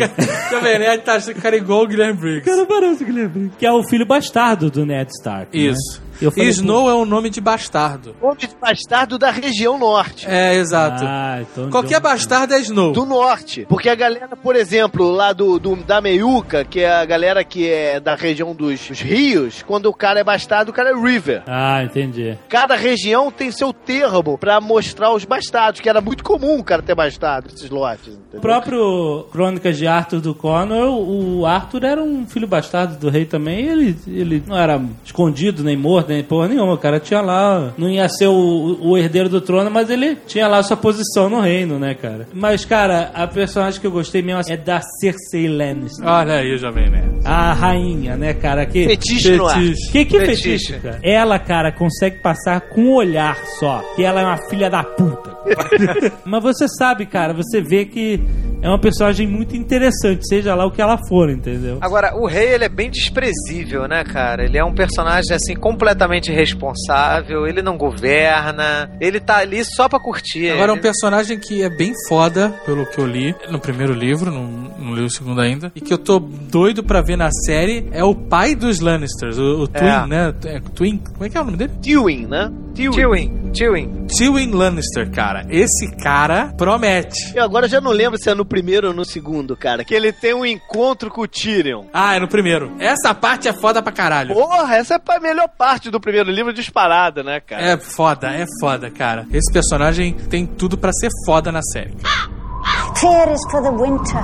Jovem Nerd tá achando que cara igual o Guilherme Briggs. Cara, parece o Guilherme Briggs. Que é o filho bastardo do Ned Stark. né? Eu falei, E Snow é um nome de bastardo. Nome de bastardo da região norte. É, exato. Ah, então Qualquer bastardo é Snow. do norte. Porque a galera, por exemplo, lá do, do- da Meiuca, que é a galera que é da região dos, dos rios, quando o cara é bastardo, o cara é River. Ah, entendi. Cada região tem seu termo pra mostrar os bastardos, que era muito comum o cara ter bastardo, esses lotes. O próprio Crônicas de Arthur do Connor, o Arthur era um filho bastardo do rei também. Ele, ele não era escondido, nem morto, nem porra nenhuma. O cara tinha lá. Não ia ser o, o herdeiro do trono, mas ele tinha lá sua posição no reino, né, cara? Mas, cara, a personagem que eu gostei mesmo é da Cersei Lannister. Olha aí, Jovem Nerd. A rainha, né, cara? Que, Fetiche no ar. Que, que Fetiche. fetiche, cara? Ela, cara, consegue passar com um olhar só que ela é uma filha da puta. Mas você sabe, cara, você vê que é uma personagem muito interessante, seja lá o que ela for, entendeu? Agora, o rei, ele é bem desprezível, né, cara? Ele é um personagem, assim, completamente irresponsável, ele não governa, ele tá ali só pra curtir. Agora, um Ele- personagem que é bem foda, pelo que eu li no primeiro livro, não, não li o segundo ainda, e que eu tô doido pra ver na série, é o pai dos Lannisters, o, o Twin, né? É, Twin, como é que é o nome dele? Tywin, né? Tywin, Tywin. Tywin Lannister, cara. Esse cara promete. Eu agora já não lembro se é no primeiro ou no segundo, cara. Que ele tem um encontro com o Tyrion. Ah, é no primeiro. Essa parte é foda pra caralho. Porra, essa é a melhor parte do primeiro livro disparada, né, cara? É foda, é foda, cara. Esse personagem tem tudo pra ser foda na série. Here is for the winter,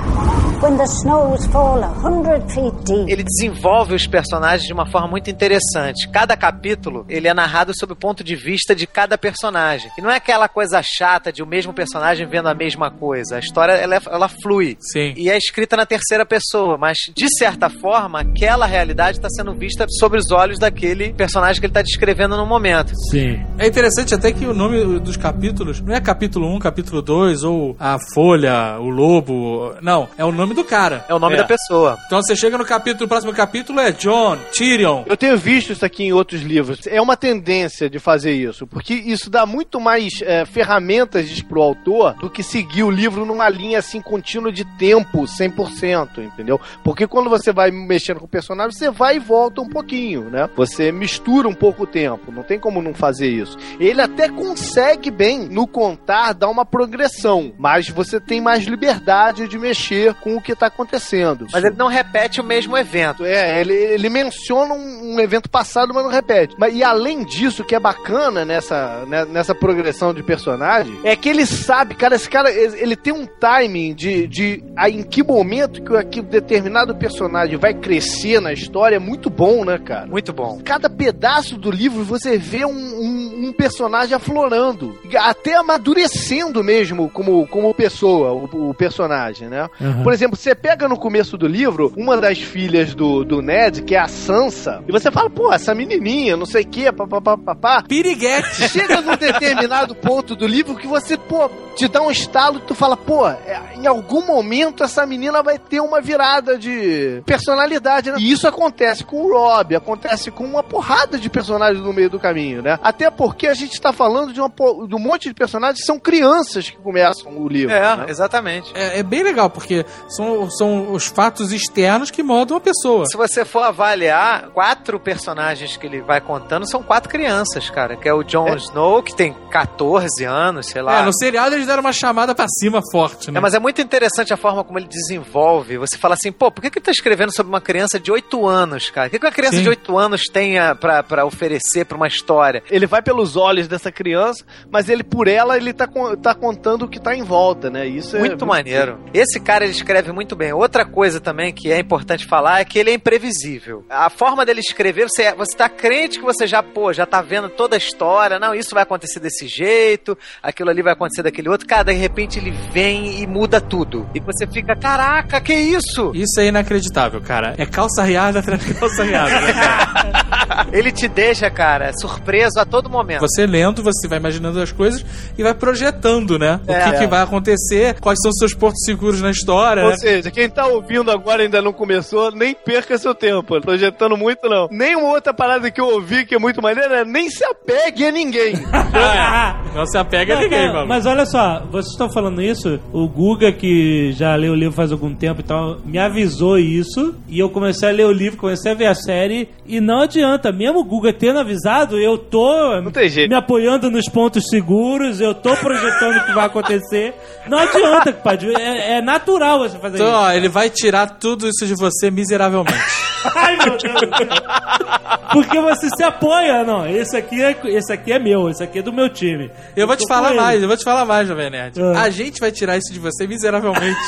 when the snows fall a hundred feet deep. Ele desenvolve os personagens de uma forma muito interessante. Cada capítulo, ele é narrado sob o ponto de vista de cada personagem. E não é aquela coisa chata de o mesmo personagem vendo a mesma coisa. A história, ela, é- ela flui. Sim. E é escrita na terceira pessoa, mas de certa forma, aquela realidade está sendo vista sobre os olhos daquele personagem que ele está descrevendo no momento. Sim. É interessante até que o nome dos capítulos não é capítulo 1, capítulo 2 ou a Folha, o Lobo. Não, é o nome do cara. É o nome É. da pessoa. Então você chega no capítulo, o próximo capítulo é John, Tyrion. Eu tenho visto isso aqui em outros livros. É uma tendência de fazer isso, porque isso dá muito mais é, ferramentas pro autor do que seguir o livro numa linha assim contínua de tempo 100%, entendeu? Porque quando você vai mexendo com o personagem, você vai e volta um pouquinho, né? Você mistura um pouco o tempo, não tem como não fazer isso. Ele até consegue bem no contar dar uma progressão, mas você tem mais liberdade de mexer com o que tá acontecendo. Mas ele não repete o mesmo evento. É, ele, ele menciona um, um evento passado, mas não repete. Mas, e além disso, o que é bacana nessa, né, nessa progressão de personagem é que ele sabe, cara, esse cara, ele ele tem um timing de, de a, em que momento que, que determinado personagem vai crescer na história é muito bom, né, cara? Muito bom. Cada pedaço do livro você vê um, um- um personagem aflorando, até amadurecendo mesmo como, como pessoa, o, o personagem, né? Uhum. Por exemplo, você pega no começo do livro uma das filhas do, do Ned, que é a Sansa, e você fala, pô, essa menininha, não sei o que, papapá. Piriguete. Chega num determinado ponto do livro que você, pô, te dá um estalo e tu fala, pô, é, em algum momento essa menina vai ter uma virada de personalidade, né? E isso acontece com o Rob, acontece com uma porrada de personagens no meio do caminho, né? Até porque a gente tá falando de, uma, de um monte de personagens que são crianças que começam o livro. É, né? exatamente. É, é bem legal, porque são, são os fatos externos que moldam a pessoa. Se você for avaliar, quatro personagens que ele vai contando são quatro crianças, cara. Que é o Jon Snow, que tem 14 anos, sei lá. É, no seriado eles deram uma chamada pra cima forte, né? É, mas é muito interessante a forma como ele desenvolve. Você fala assim, pô, por que, que ele tá escrevendo sobre uma criança de 8 anos, cara? O que, que uma criança Sim. de 8 anos tem pra, pra oferecer pra uma história? Ele vai pelos olhos dessa criança, mas ele, por ela, ele tá, tá contando o que tá em volta, né? Isso é Muito maneiro. Esse cara ele escreve muito bem. Outra coisa também que é importante falar é que ele é imprevisível. A forma dele escrever, você, você tá crente que você já, pô, já tá vendo toda a história. Não, isso vai acontecer desse jeito, aquilo ali vai acontecer daquele outro. Cara, de repente ele vem e muda tudo. E você fica, caraca, que isso? Isso é inacreditável, cara. É calça riada atrás de calça riada, né, cara? Ele te deixa, cara, surpreso a todo momento. Você lendo, você vai imaginando as coisas e vai projetando, né? O É, que, que é. vai acontecer, quais são os seus portos seguros na história, Ou né? seja, quem tá ouvindo agora e ainda não começou, nem perca seu tempo. Projetando muito, não. Nem uma outra parada que eu ouvi que é muito maneira é nem se apegue a ninguém. Não se apega a ninguém, mano. Mas olha só, vocês estão falando isso, o Guga, que já leu o livro faz algum tempo e tal, me avisou isso, e eu comecei a ler o livro, comecei a ver a série, e não adianta, mesmo o Guga tendo avisado, eu tô Não tem jeito. me apoiando nos pontos seguros, eu tô projetando o que vai acontecer. Não adianta, compadre, é, é natural você fazer Então, isso. ó, ele vai tirar tudo isso de você miseravelmente. Ai, meu Deus. Porque você se apoia, não. Esse aqui é, esse aqui é meu, esse aqui é do meu time. Eu vou te falar mais, eu vou te falar mais, Jovem Nerd. Ah. A gente vai tirar isso de você miseravelmente.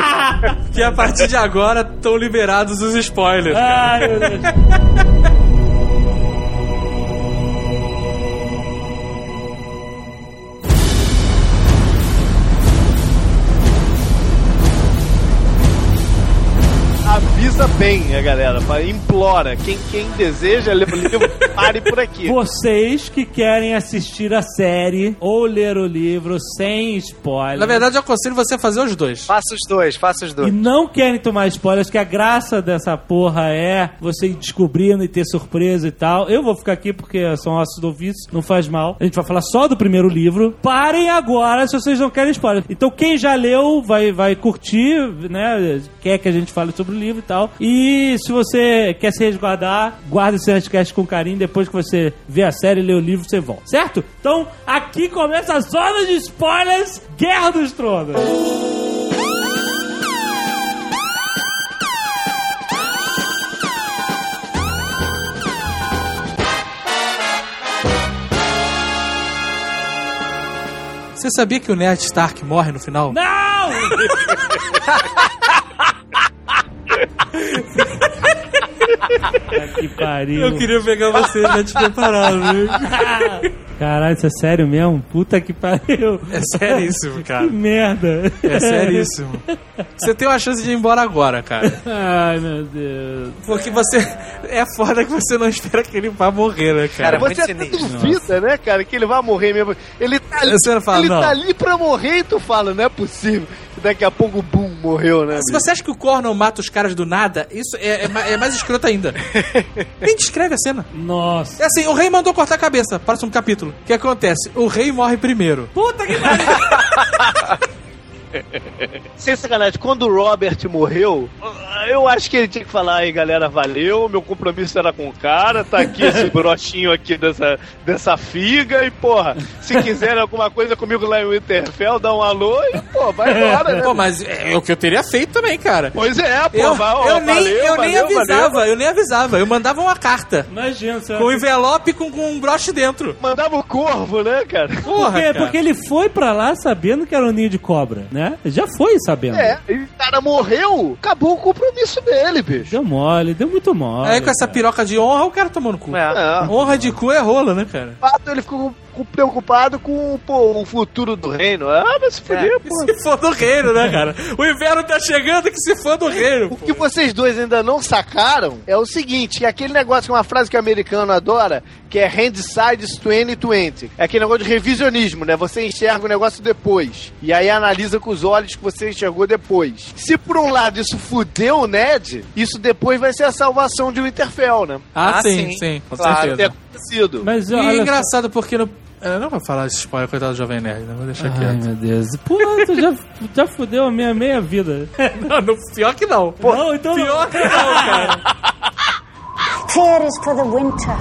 que a partir de agora estão liberados os spoilers. Ai, meu Deus. Bem a galera, implora. Quem, quem deseja ler o livro, pare por aqui. Vocês que querem assistir a série ou ler o livro sem spoiler. Na verdade, eu aconselho você a fazer os dois. Faça os dois, faça os E dois. não querem tomar spoilers, que a graça dessa porra é você ir descobrindo e ter surpresa e tal. Eu vou ficar aqui porque são ossos do ofício, não faz mal. A gente vai falar só do primeiro livro. Parem agora se vocês não querem spoiler. Então quem já leu vai, vai curtir, né? Quer que a gente fale sobre o livro e tal. E se você quer se resguardar, guarda esse podcast com carinho. Depois que você vê a série e lê o livro, você volta. Certo? Então aqui começa a zona de spoilers Guerra dos Tronos. Você sabia que o Ned Stark morre no final? Não! que pariu. Eu queria pegar você já te preparado, viu? Caralho, isso é sério mesmo? Puta que pariu. É seríssimo, cara. Que merda. É seríssimo. Você tem uma chance de ir embora agora, cara. Ai, meu Deus. Porque você. É foda que você não espera que ele vá morrer, né, Cara, cara? Você até sinistro. duvida, né, cara, que ele vai morrer mesmo. Ele tá ali, Você não fala, ele não. tá ali pra morrer e tu fala, não é possível. Daqui a pouco, bum, morreu, né? Se bicho? você acha que o Cornel mata os caras do nada, isso é, é é mais escroto ainda. Nem descreve a cena. Nossa. É assim, o rei mandou cortar a cabeça. Próximo capítulo. O que acontece? O rei morre primeiro. Puta que pariu. Sem sacanagem, quando o Robert morreu, eu acho que ele tinha que falar aí, galera, valeu, meu compromisso era com o cara, tá aqui esse brochinho aqui dessa, dessa figa e, porra, se quiserem alguma coisa comigo lá em Winterfell, dá um alô e, pô, vai embora, né? Pô, mas é o que eu teria feito também, cara. Pois é, pô, Eu, vai, ó, eu nem, valeu, eu nem valeu, avisava, valeu. eu nem avisava. Eu mandava uma carta. Imagina, você Com um envelope com, com um broche dentro. Mandava o corvo, né, cara? Porra, Por quê? cara. Porque ele foi pra lá sabendo que era um ninho de cobra, né? Já foi sabendo. É, e o cara morreu, acabou o compromisso. dele, bicho. Deu mole, deu muito mole. Aí com essa cara. piroca de honra, o cara tomou no cu. É. É. Honra de cu é rola, né, cara? fato, ele ficou preocupado com pô, o futuro do reino. Ah, mas se fuder, pô. Se for do reino, né, cara? O inverno tá chegando que se for do reino. O que vocês dois ainda não sacaram é o seguinte, que é aquele negócio, que é uma frase que o americano adora, que é Handsides 2020. É aquele negócio de revisionismo, né? Você enxerga o negócio depois. E aí analisa com os olhos que você enxergou depois. Se por um lado isso fudeu o Ned, isso depois vai ser a salvação de Winterfell, né? Ah, Ah, sim, sim. sim, com Claro, certeza. ter acontecido. Mas E olha só- engraçado porque no. Eu não vou falar esse spoiler, coitado do Jovem Nerd, né? Vou deixar Ai, quieto. meu Deus. Pô, tu já, já fudeu a minha meia vida. Não, no- pior que não. não, então Pior que não, cara. Here is for the winter,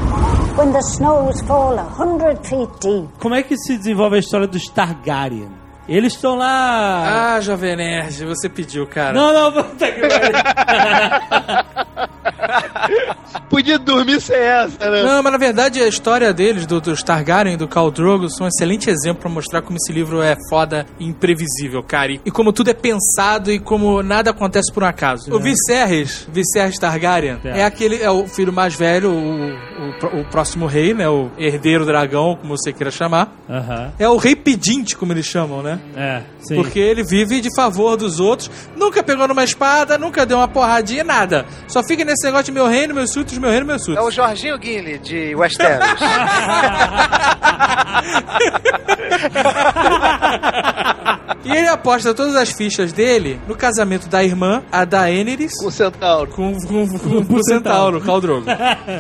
when the snows fall a hundred feet deep. Como é que se desenvolve a história dos Targaryen? Eles estão lá... Ah, Jovem Nerd, você pediu, cara. Não, não, puta que. Podia dormir sem essa, né? Não, mas na verdade a história deles, do, dos Targaryen e do Khal Drogo, são um excelente exemplo pra mostrar como esse livro é foda e imprevisível, cara. E, e como tudo é pensado e como nada acontece por um acaso. O Viserys, Viserys Targaryen, É. é aquele, é o filho mais velho, o, o, o próximo rei, né? O herdeiro dragão, como você queira chamar. Aham. É o rei pedinte, como eles chamam, né? É, sim. Porque ele vive de favor dos outros, nunca pegou numa espada, nunca deu uma porradinha, nada. Só fica nesse negócio de meu reino, meus súditos, meu reino, meus É súditos. o Jorginho Guinle, de Westeros. E ele aposta todas as fichas dele no casamento da irmã, a Daenerys, Com o centauro. com, com, com, com o centauro, Khal Drogo.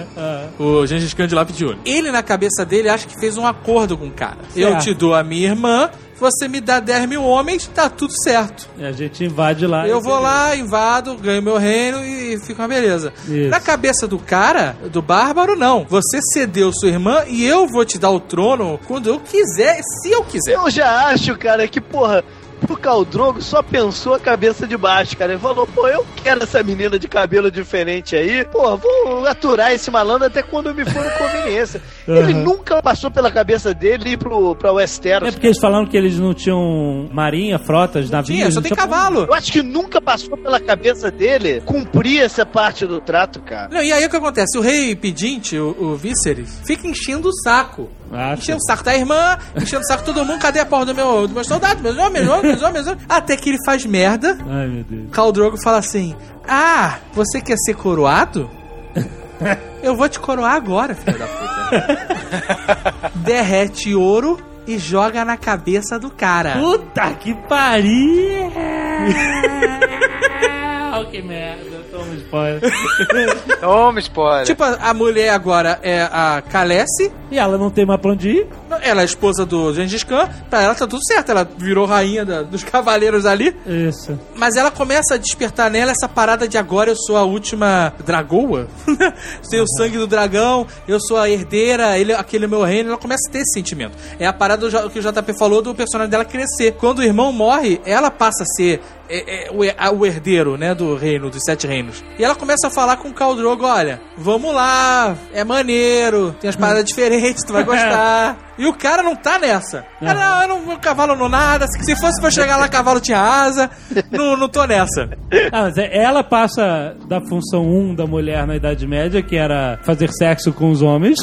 o Gengis Khan de lápis de olho. Ele, na cabeça dele, acha que fez um acordo com o cara. Eu Certo. te dou a minha irmã, você me dá 10 mil homens, tá tudo certo. E a gente invade lá. Eu vou lá, invado, ganho meu reino e fica uma beleza. Isso. Na cabeça do cara, do bárbaro, não. Você cedeu sua irmã e eu vou te dar o trono quando eu quiser, se eu quiser. Eu já acho, cara, que, porra, o Caldrogo só pensou a cabeça de baixo, cara. Ele falou, pô, eu quero essa menina de cabelo diferente aí. Pô, vou aturar esse malandro até quando me for conveniência. Ele Uhum. nunca passou pela cabeça dele ir pro, pra É Westeros. porque eles falaram que eles não tinham marinha, frotas, navios. Tinha, só não tem tinha- cavalo. Eu acho que nunca passou pela cabeça dele cumprir essa parte do trato, cara. Não, e aí o que acontece? O rei pedinte, o, o Viserys, fica enchendo o saco. Ah, enchendo o saco da irmã, enchendo o saco todo mundo. Cadê a porra do meu, do meu soldado? Meus homens, meus homens, meus homens, meus homens. Até que ele faz merda. Ai, meu Deus. Khal Drogo fala assim: Ah, você quer ser coroado? Eu vou te coroar agora, filho da puta. Derrete ouro e joga na cabeça do cara. Puta que pariu! que merda, toma spoiler. Toma spoiler. Tipo, a a mulher agora é a Khaleesi, E ela não tem mais pra onde ir? ela é a esposa do Gengis Khan, pra ela tá tudo certo, ela virou rainha da- dos cavaleiros ali, Isso. mas ela começa a despertar nela essa parada de agora eu sou a última dragoa, tenho o sangue do dragão, eu sou a herdeira, ele, aquele é meu reino, ela começa a ter esse sentimento. É a parada do que o JP falou do personagem dela crescer. Quando o irmão morre, ela passa a ser é, é, o, a- o herdeiro, né, do reino, dos sete reinos. E ela começa a falar com o Khal Drogo, olha, vamos lá, é maneiro, tem as paradas diferentes, tu vai gostar. E o cara não tá nessa. Ah, não, eu não, meu cavalo não nada, se se fosse pra chegar lá, cavalo tinha asa, não, não tô nessa. Ah, mas é- ela passa da função 1 da mulher na Idade Média, que era fazer sexo com os homens,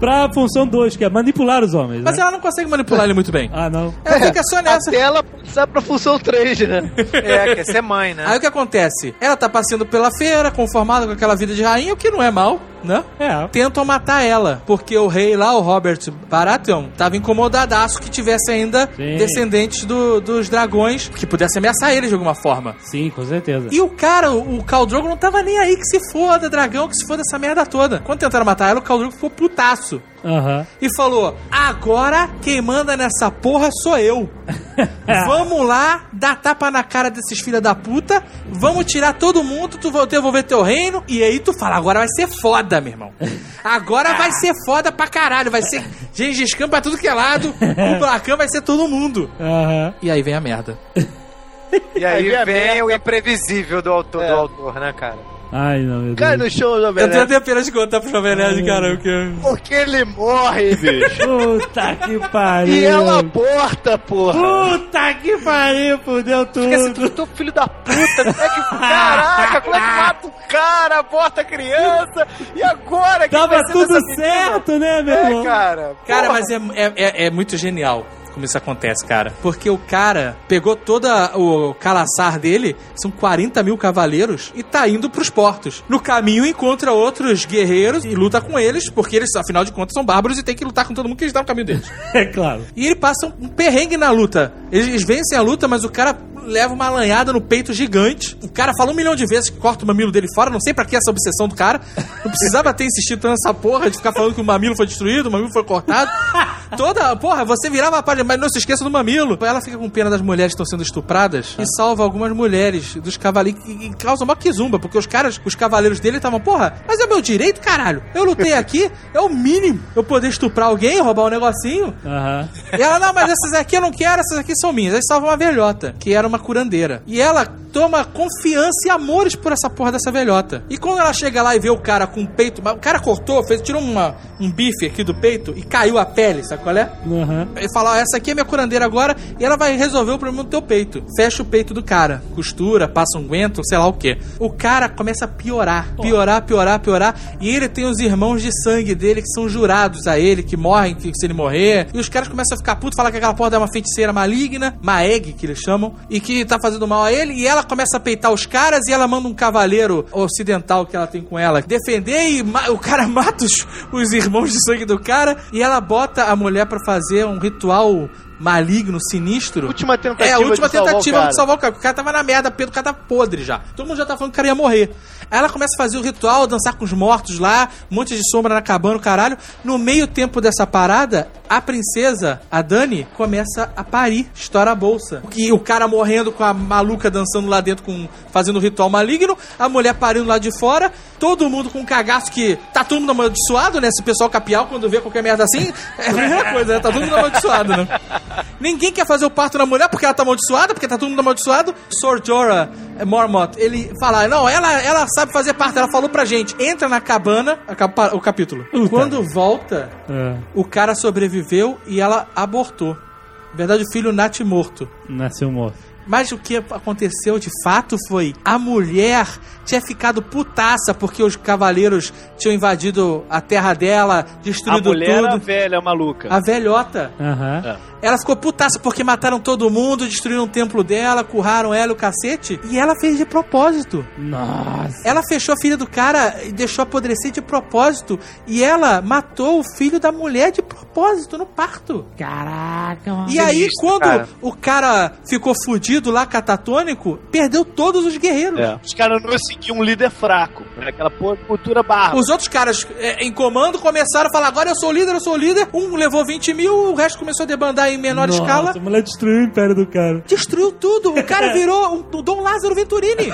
pra função 2, que é manipular os homens. Mas né? ela não consegue manipular ele muito bem. Ah, não. Ela fica só nessa. Até ela passar pra função 3, né? É, quer ser mãe, né? Aí o que acontece? Ela tá passeando pela feira, conformada com aquela vida de rainha, o que não é mal, né? É. Tentam matar ela, porque o rei lá, o Robert Baratheon, tava incomodadaço que tivesse ainda Sim. descendentes do- dos dragões que pudessem ameaçar ele de alguma forma. Sim, com certeza. E o cara, o o Khal Drogo, não tava nem aí que se foda, dragão, que se foda essa merda toda. Quando tentaram matar ela, o Khal Drogo ficou putaço. Aham. E falou: Agora quem manda nessa porra sou eu. vamos lá, dar tapa na cara desses filha da puta. Vamos tirar todo mundo, tu vai devolver teu reino. E aí tu fala: Agora vai ser foda, meu irmão. Agora vai ser foda pra caralho. Vai ser Gengis Khan pra tudo que é lado. O Blacan vai ser todo mundo. Aham. E aí vem a merda. E aí Aí vem vem o imprevisível do autor, É. do autor, né, cara? Ai, não, meu Cai Deus. no chão, Jovem Eu tenho Nerd. até pena de contar pro Jovem Nerd, cara, porque... Porque ele morre, bicho. Puta que pariu. E ela aborta, porra. Puta que pariu, fudeu Fica assim, tudo. tu, tu filho da puta, como é que. Caraca, como é que mata o cara, aborta a criança? E agora? que Tava tudo certo, né, meu É, irmão? cara. Cara, porra. mas é, é, é, é muito genial como isso acontece, cara. Porque o cara pegou toda o calaçar dele, são 40 mil cavaleiros, e tá indo pros portos. No caminho encontra outros guerreiros e luta com eles, porque eles, afinal de contas, são bárbaros e tem que lutar com todo mundo que eles estão no caminho deles. É claro. E ele passa um perrengue na luta. Eles, eles vencem a luta, mas o cara leva uma lanhada no peito gigante. O cara fala um milhão de vezes que corta o mamilo dele fora. Não sei pra que essa obsessão do cara. Não precisava ter insistido nessa porra de ficar falando que o mamilo foi destruído, o mamilo foi cortado. Toda, porra, você virava a página, mas não se esqueça do mamilo. Ela fica com pena das mulheres que estão sendo estupradas e salva algumas mulheres dos cavaleiros e, e causa uma quizumba, porque os caras, os cavaleiros dele estavam, porra, mas é meu direito, caralho. Eu lutei aqui, é o mínimo eu poder estuprar alguém, roubar um negocinho. E ela, não, mas essas aqui eu não quero, essas aqui são minhas. Aí salva uma velhota, que era uma curandeira. E ela toma confiança e amores por essa porra dessa velhota. E quando ela chega lá e vê o cara com o peito. O cara cortou, fez, tirou uma, um bife aqui do peito e caiu a pele, sabe qual é? Aham. Ele fala, ó, essa aqui é minha curandeira agora e ela vai resolver o problema do teu peito. Fecha o peito do cara, costura, passa um guento, sei lá o que. O cara começa a piorar, piorar, piorar, piorar. E ele tem os irmãos de sangue dele que são jurados a ele, que morrem que, se ele morrer. E os caras começam a ficar putos, falar que aquela porra é uma feiticeira maligna, Maeg, que eles chamam, e que tá fazendo mal a ele. E ela começa a peitar os caras e ela manda um cavaleiro ocidental que ela tem com ela defender e o cara mata os, os irmãos de sangue do cara e ela bota a mulher pra fazer um ritual maligno, sinistro. Última tentativa É, a última de salvar tentativa cara. de salvar o cara. O cara tava na merda, Pedro, o cara tava podre já. Todo mundo já tá falando que o cara ia morrer. Aí ela começa a fazer o ritual, dançar com os mortos lá, um monte de sombra na cabana, o caralho. No meio tempo dessa parada, a princesa, a Dani, começa a parir, estoura a bolsa. E o cara morrendo com a maluca dançando lá dentro, com fazendo o ritual maligno, a mulher parindo lá de fora, todo mundo com um cagaço que tá todo mundo amaldiçoado, né? Se o pessoal capial, quando vê qualquer merda assim, é a mesma coisa, né? Tá todo mundo amaldiçoado, né? Ninguém quer fazer o parto na mulher porque ela tá amaldiçoada, porque tá todo mundo amaldiçoado. Sor Jorah Mormont, ele fala, não, ela, ela sabe fazer parto, ela falou pra gente, entra na cabana, o capítulo. Puta. Quando volta, É. o cara sobreviveu e ela abortou. Na verdade, o filho nasce morto. Nasceu morto. Mas o que aconteceu de fato foi a mulher tinha ficado putaça porque os cavaleiros tinham invadido a terra dela, A destruído mulher a tudo. velha maluca. A velhota. Aham. Ela ficou putaça porque mataram todo mundo, destruíram o templo dela, curraram ela e o cacete. E ela fez de propósito. Nossa. Ela fechou a filha do cara e deixou apodrecer de propósito. E ela matou o filho da mulher de propósito no parto. Caraca, mano. E aí, quando cara. o cara ficou fudido lá, catatônico, perdeu todos os guerreiros. É. Os caras não seguiam um líder fraco. Né? Aquela porra de cultura barra. Os outros caras é, em comando começaram a falar: agora eu sou o líder, eu sou o líder. Um levou 20 mil, o resto começou a debandar em menor Nossa, escala. A mulher destruiu o império do cara. Destruiu tudo. O cara virou um- o Dom Lázaro Venturini.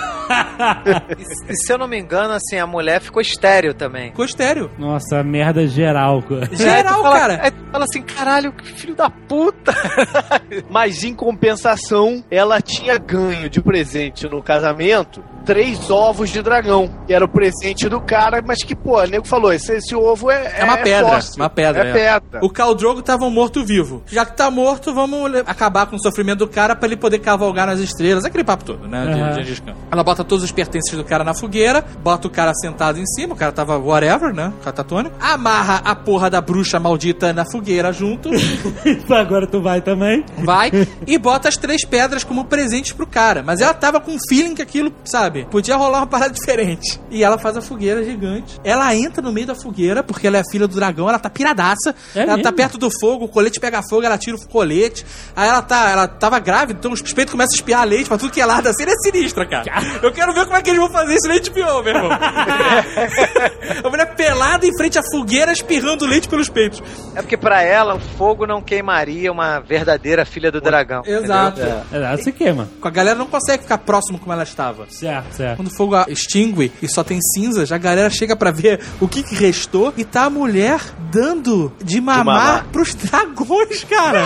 E, e se eu não me engano, assim, a mulher ficou estéreo também. Ficou estéreo. Nossa, merda geral. cara. Geral, Aí tu fala- cara. Aí tu fala assim, caralho, que filho da puta. Mas em compensação, ela tinha ganho de presente no casamento três ovos de dragão. Que era o presente do cara, mas que, pô, o nego falou: esse, esse ovo é. É uma pedra. fóssil, Uma pedra. É, é. pedra. O Khal Drogo tava um morto-vivo. Já que tá morto, vamos acabar com o sofrimento do cara pra ele poder cavalgar nas estrelas. Aquele papo todo, né? de- Aham. de Khan. Ela bota todos os pertences do cara na fogueira, bota o cara sentado em cima, o cara tava whatever, né? Catatônico. Amarra a porra da bruxa maldita na fogueira junto, Agora tu vai também. vai e bota as três pedras como presentes pro cara. Mas ela tava com um feeling que aquilo, sabe, podia rolar uma parada diferente. E ela faz a fogueira gigante. Ela entra no meio da fogueira, porque ela é filha do dragão, ela tá piradaça. É ela tá mesmo? perto do fogo, o colete pega fogo, ela tira o colete. Aí ela tá, ela tava grávida, então os peitos começam a espiar leite pra tudo que é lado. A cena é sinistra, cara. Eu quero ver como é que eles vão fazer isso no HBO, meu irmão. a mulher pelada em frente à fogueira, espirrando leite pelos peitos. É porque pra ela o fogo não queimaria uma verdadeira filha do dragão. Exato. entendeu? É, ela se queima. A galera não consegue ficar próximo como ela estava. Certo, certo. Quando o fogo extingue e só tem cinzas, a galera chega pra ver o que, que restou e tá a mulher dando de mamar, mamar. pros dragões, cara.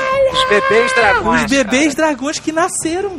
Os bebês dragões. Os bebês dragões que nasceram.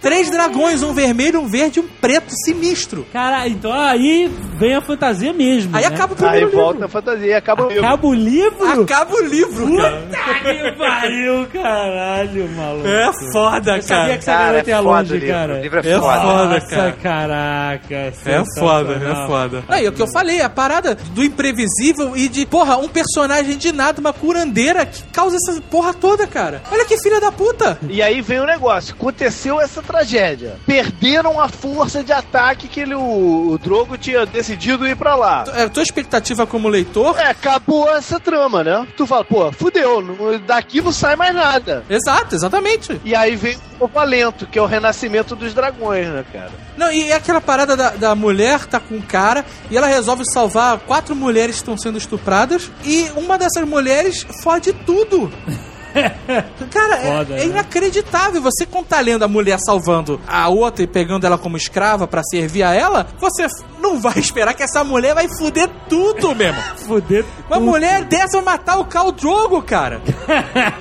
Três dragões, um vermelho, um verde e um preto sinistro. Cara, então aí vem a fantasia mesmo. Aí né? acaba o Aí primeiro volta livro. a fantasia e acaba o livro. Acaba o livro? Acaba o livro, cara. Puta que pariu, caralho, maluco. É foda, Eu sabia cara. que você Cara, ia é longe, livro. cara. O livro é É foda. foda, Nossa, cara. caraca. É foda, é foda. Aí, é o que eu falei, a parada do imprevisível e de, porra, um personagem de nada, uma curandeira que causa essa porra toda, cara. Olha que filha da puta. E aí vem o negócio. Aconteceu essa tragédia. Perderam a força de ataque que ele, o, o Drogo tinha decidido ir pra lá. É, tua expectativa como leitor. É, acabou essa trama, né? Tu fala, pô, fudeu, não- daqui não sai mais nada. Exato, exatamente. E aí vem o Valento, que é o renascimento dos dragões, né, cara? Não, e é aquela parada da, da mulher tá com um cara e ela resolve salvar quatro mulheres que estão sendo estupradas e uma dessas mulheres fode tudo. Cara, é- Foda, é, né? inacreditável. Você tá lendo a mulher salvando a outra e pegando ela como escrava pra servir a ela, você não vai esperar que essa mulher vai fuder tudo mesmo. Fuder. Uma mulher dessa vai matar o Khal Drogo, cara.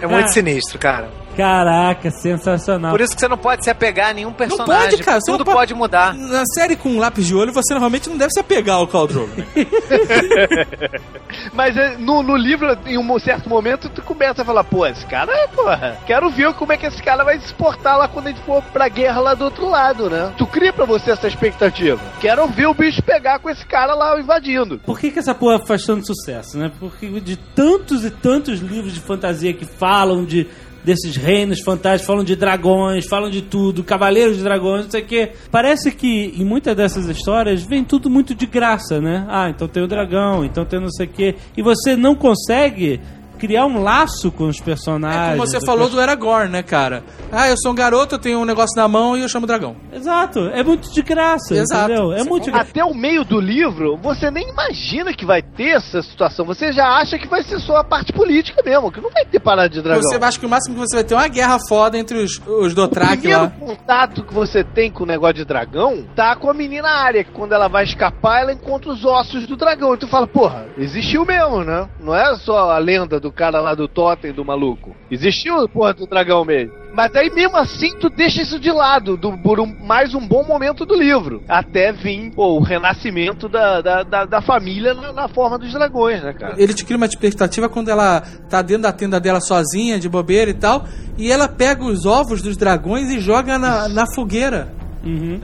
É muito sinistro, cara. Caraca, sensacional. Por isso que você não pode se apegar a nenhum Não personagem. pode, cara. Tudo não pode- pode mudar. Na série com lápis de olho, você normalmente não deve se apegar ao Khal Drogo. né? Mas é, no, no livro, em um certo momento, tu começa a falar, pô, esse cara, porra, quero ver como é que esse cara vai se portar lá quando a gente for pra guerra lá do outro lado, né? Tu cria pra você essa expectativa. Quero ver o bicho pegar com esse cara lá invadindo. Por que, que essa porra faz tanto sucesso, né? Porque de tantos e tantos livros de fantasia que falam de desses reinos fantásticos, falam de dragões, falam de tudo, cavaleiros de dragões, não sei o quê. Parece que em muitas dessas histórias vem tudo muito de graça, né? Ah, então tem o dragão, então tem não sei o quê. E você não consegue criar um laço com os personagens. É como você falou do Aragorn, né, cara? Ah, eu sou um garoto, eu tenho um negócio na mão e eu chamo dragão. Exato, é muito de graça, Exato. entendeu? É Você muito de graça. Até o meio do livro, você nem imagina que vai ter essa situação. Você já acha que vai ser só a parte política mesmo, que não vai ter parada de dragão. Você acha que o máximo que você vai ter é uma guerra foda entre os, os O Dothraki primeiro lá. contato que você tem com o negócio de dragão tá com a menina área, que quando ela vai escapar, ela encontra os ossos do dragão. E tu fala, porra, existiu mesmo, né? Não é só a lenda do cara lá do totem do maluco. Existiu a porra do dragão mesmo. Mas aí mesmo assim tu deixa isso de lado do, por um- mais um bom momento do livro. Até vir pô, o renascimento da, da, da, da família na, na forma dos dragões, né, cara? Ele te cria uma expectativa quando ela tá dentro da tenda dela sozinha, de bobeira e tal, e ela pega os ovos dos dragões e joga na, na fogueira. Uhum.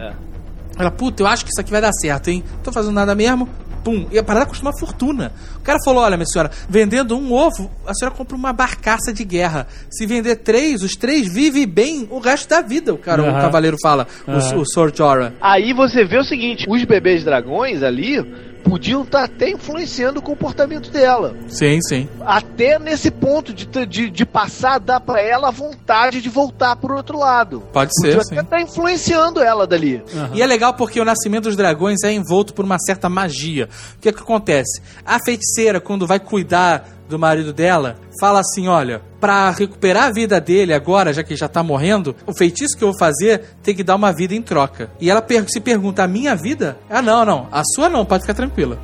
Ela, puta, eu acho que isso aqui vai dar certo, hein? Tô fazendo nada mesmo. Pum. E a parada custa uma fortuna. O cara falou: olha, minha senhora, vendendo um ovo, a senhora compra uma barcaça de guerra. Se vender três, os três vivem bem o resto da vida, o cara, o Aham. cavaleiro fala, o- Aham. o, Sr. Jorah. Aí você vê o seguinte: os bebês dragões ali podiam estar até influenciando o comportamento dela. Sim, sim. Até nesse ponto de, de, de passar a dar pra ela a vontade de voltar pro outro lado. Pode Podia ser, sim. até estar influenciando ela dali. E é legal porque o nascimento dos dragões é envolto por uma certa magia. O que, é que acontece? A feiticeira, quando vai cuidar do marido dela, fala assim: olha, pra recuperar a vida dele agora, já que já tá morrendo, o feitiço que eu vou fazer tem que dar uma vida em troca. E ela se pergunta: a minha vida? Ah, não, não. A sua não, pode ficar tranquila.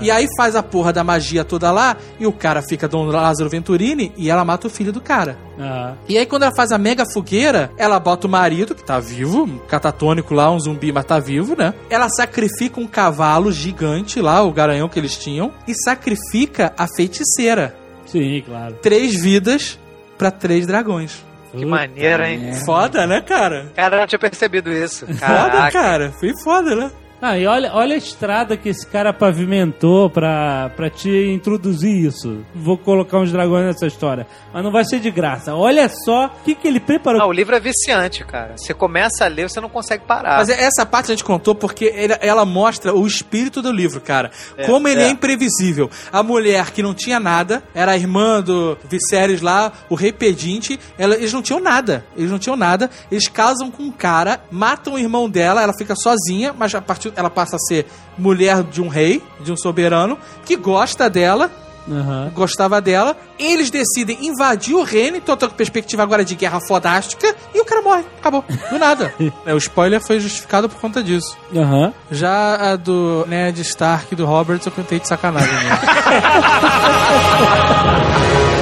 E aí faz a porra da magia toda lá, e o cara fica Dom Lázaro Venturini e ela mata o filho do cara. Ah. E aí, quando ela faz a mega fogueira, ela bota o marido, que tá vivo, um catatônico lá, um zumbi, mas tá vivo, né? Ela sacrifica um cavalo gigante lá, o garanhão que eles tinham, e sacrifica a feiticeira. Sim, claro. Três vidas pra três dragões. Que maneiro, hein? Foda, né, cara? Cara, eu não tinha percebido isso. Foda, Caraca. cara. Foi foda, né? Ah, e olha, olha a estrada que esse cara pavimentou pra, pra te introduzir isso. Vou colocar uns dragões nessa história. Mas não vai ser de graça. Olha só o que, que ele preparou. Ah, o livro é viciante, cara. Você começa a ler, você não consegue parar. Mas essa parte a gente contou porque ele- ela mostra o espírito do livro, cara. Como ele é. é. imprevisível. A mulher que não tinha nada, era a irmã do Viserys lá, o rei pedinte, ela- eles não tinham nada. Eles não tinham nada. Eles casam com um cara, matam o irmão dela, ela fica sozinha, mas a partir ela passa a ser mulher de um rei, de um soberano, que gosta dela, Aham. gostava dela. Eles decidem invadir o reino, então tô com perspectiva agora de guerra fodástica, e o cara morre. Acabou. Do nada. É, o spoiler foi justificado por conta disso. Aham. Já a do Ned Stark e do Roberts eu contei de sacanagem mesmo.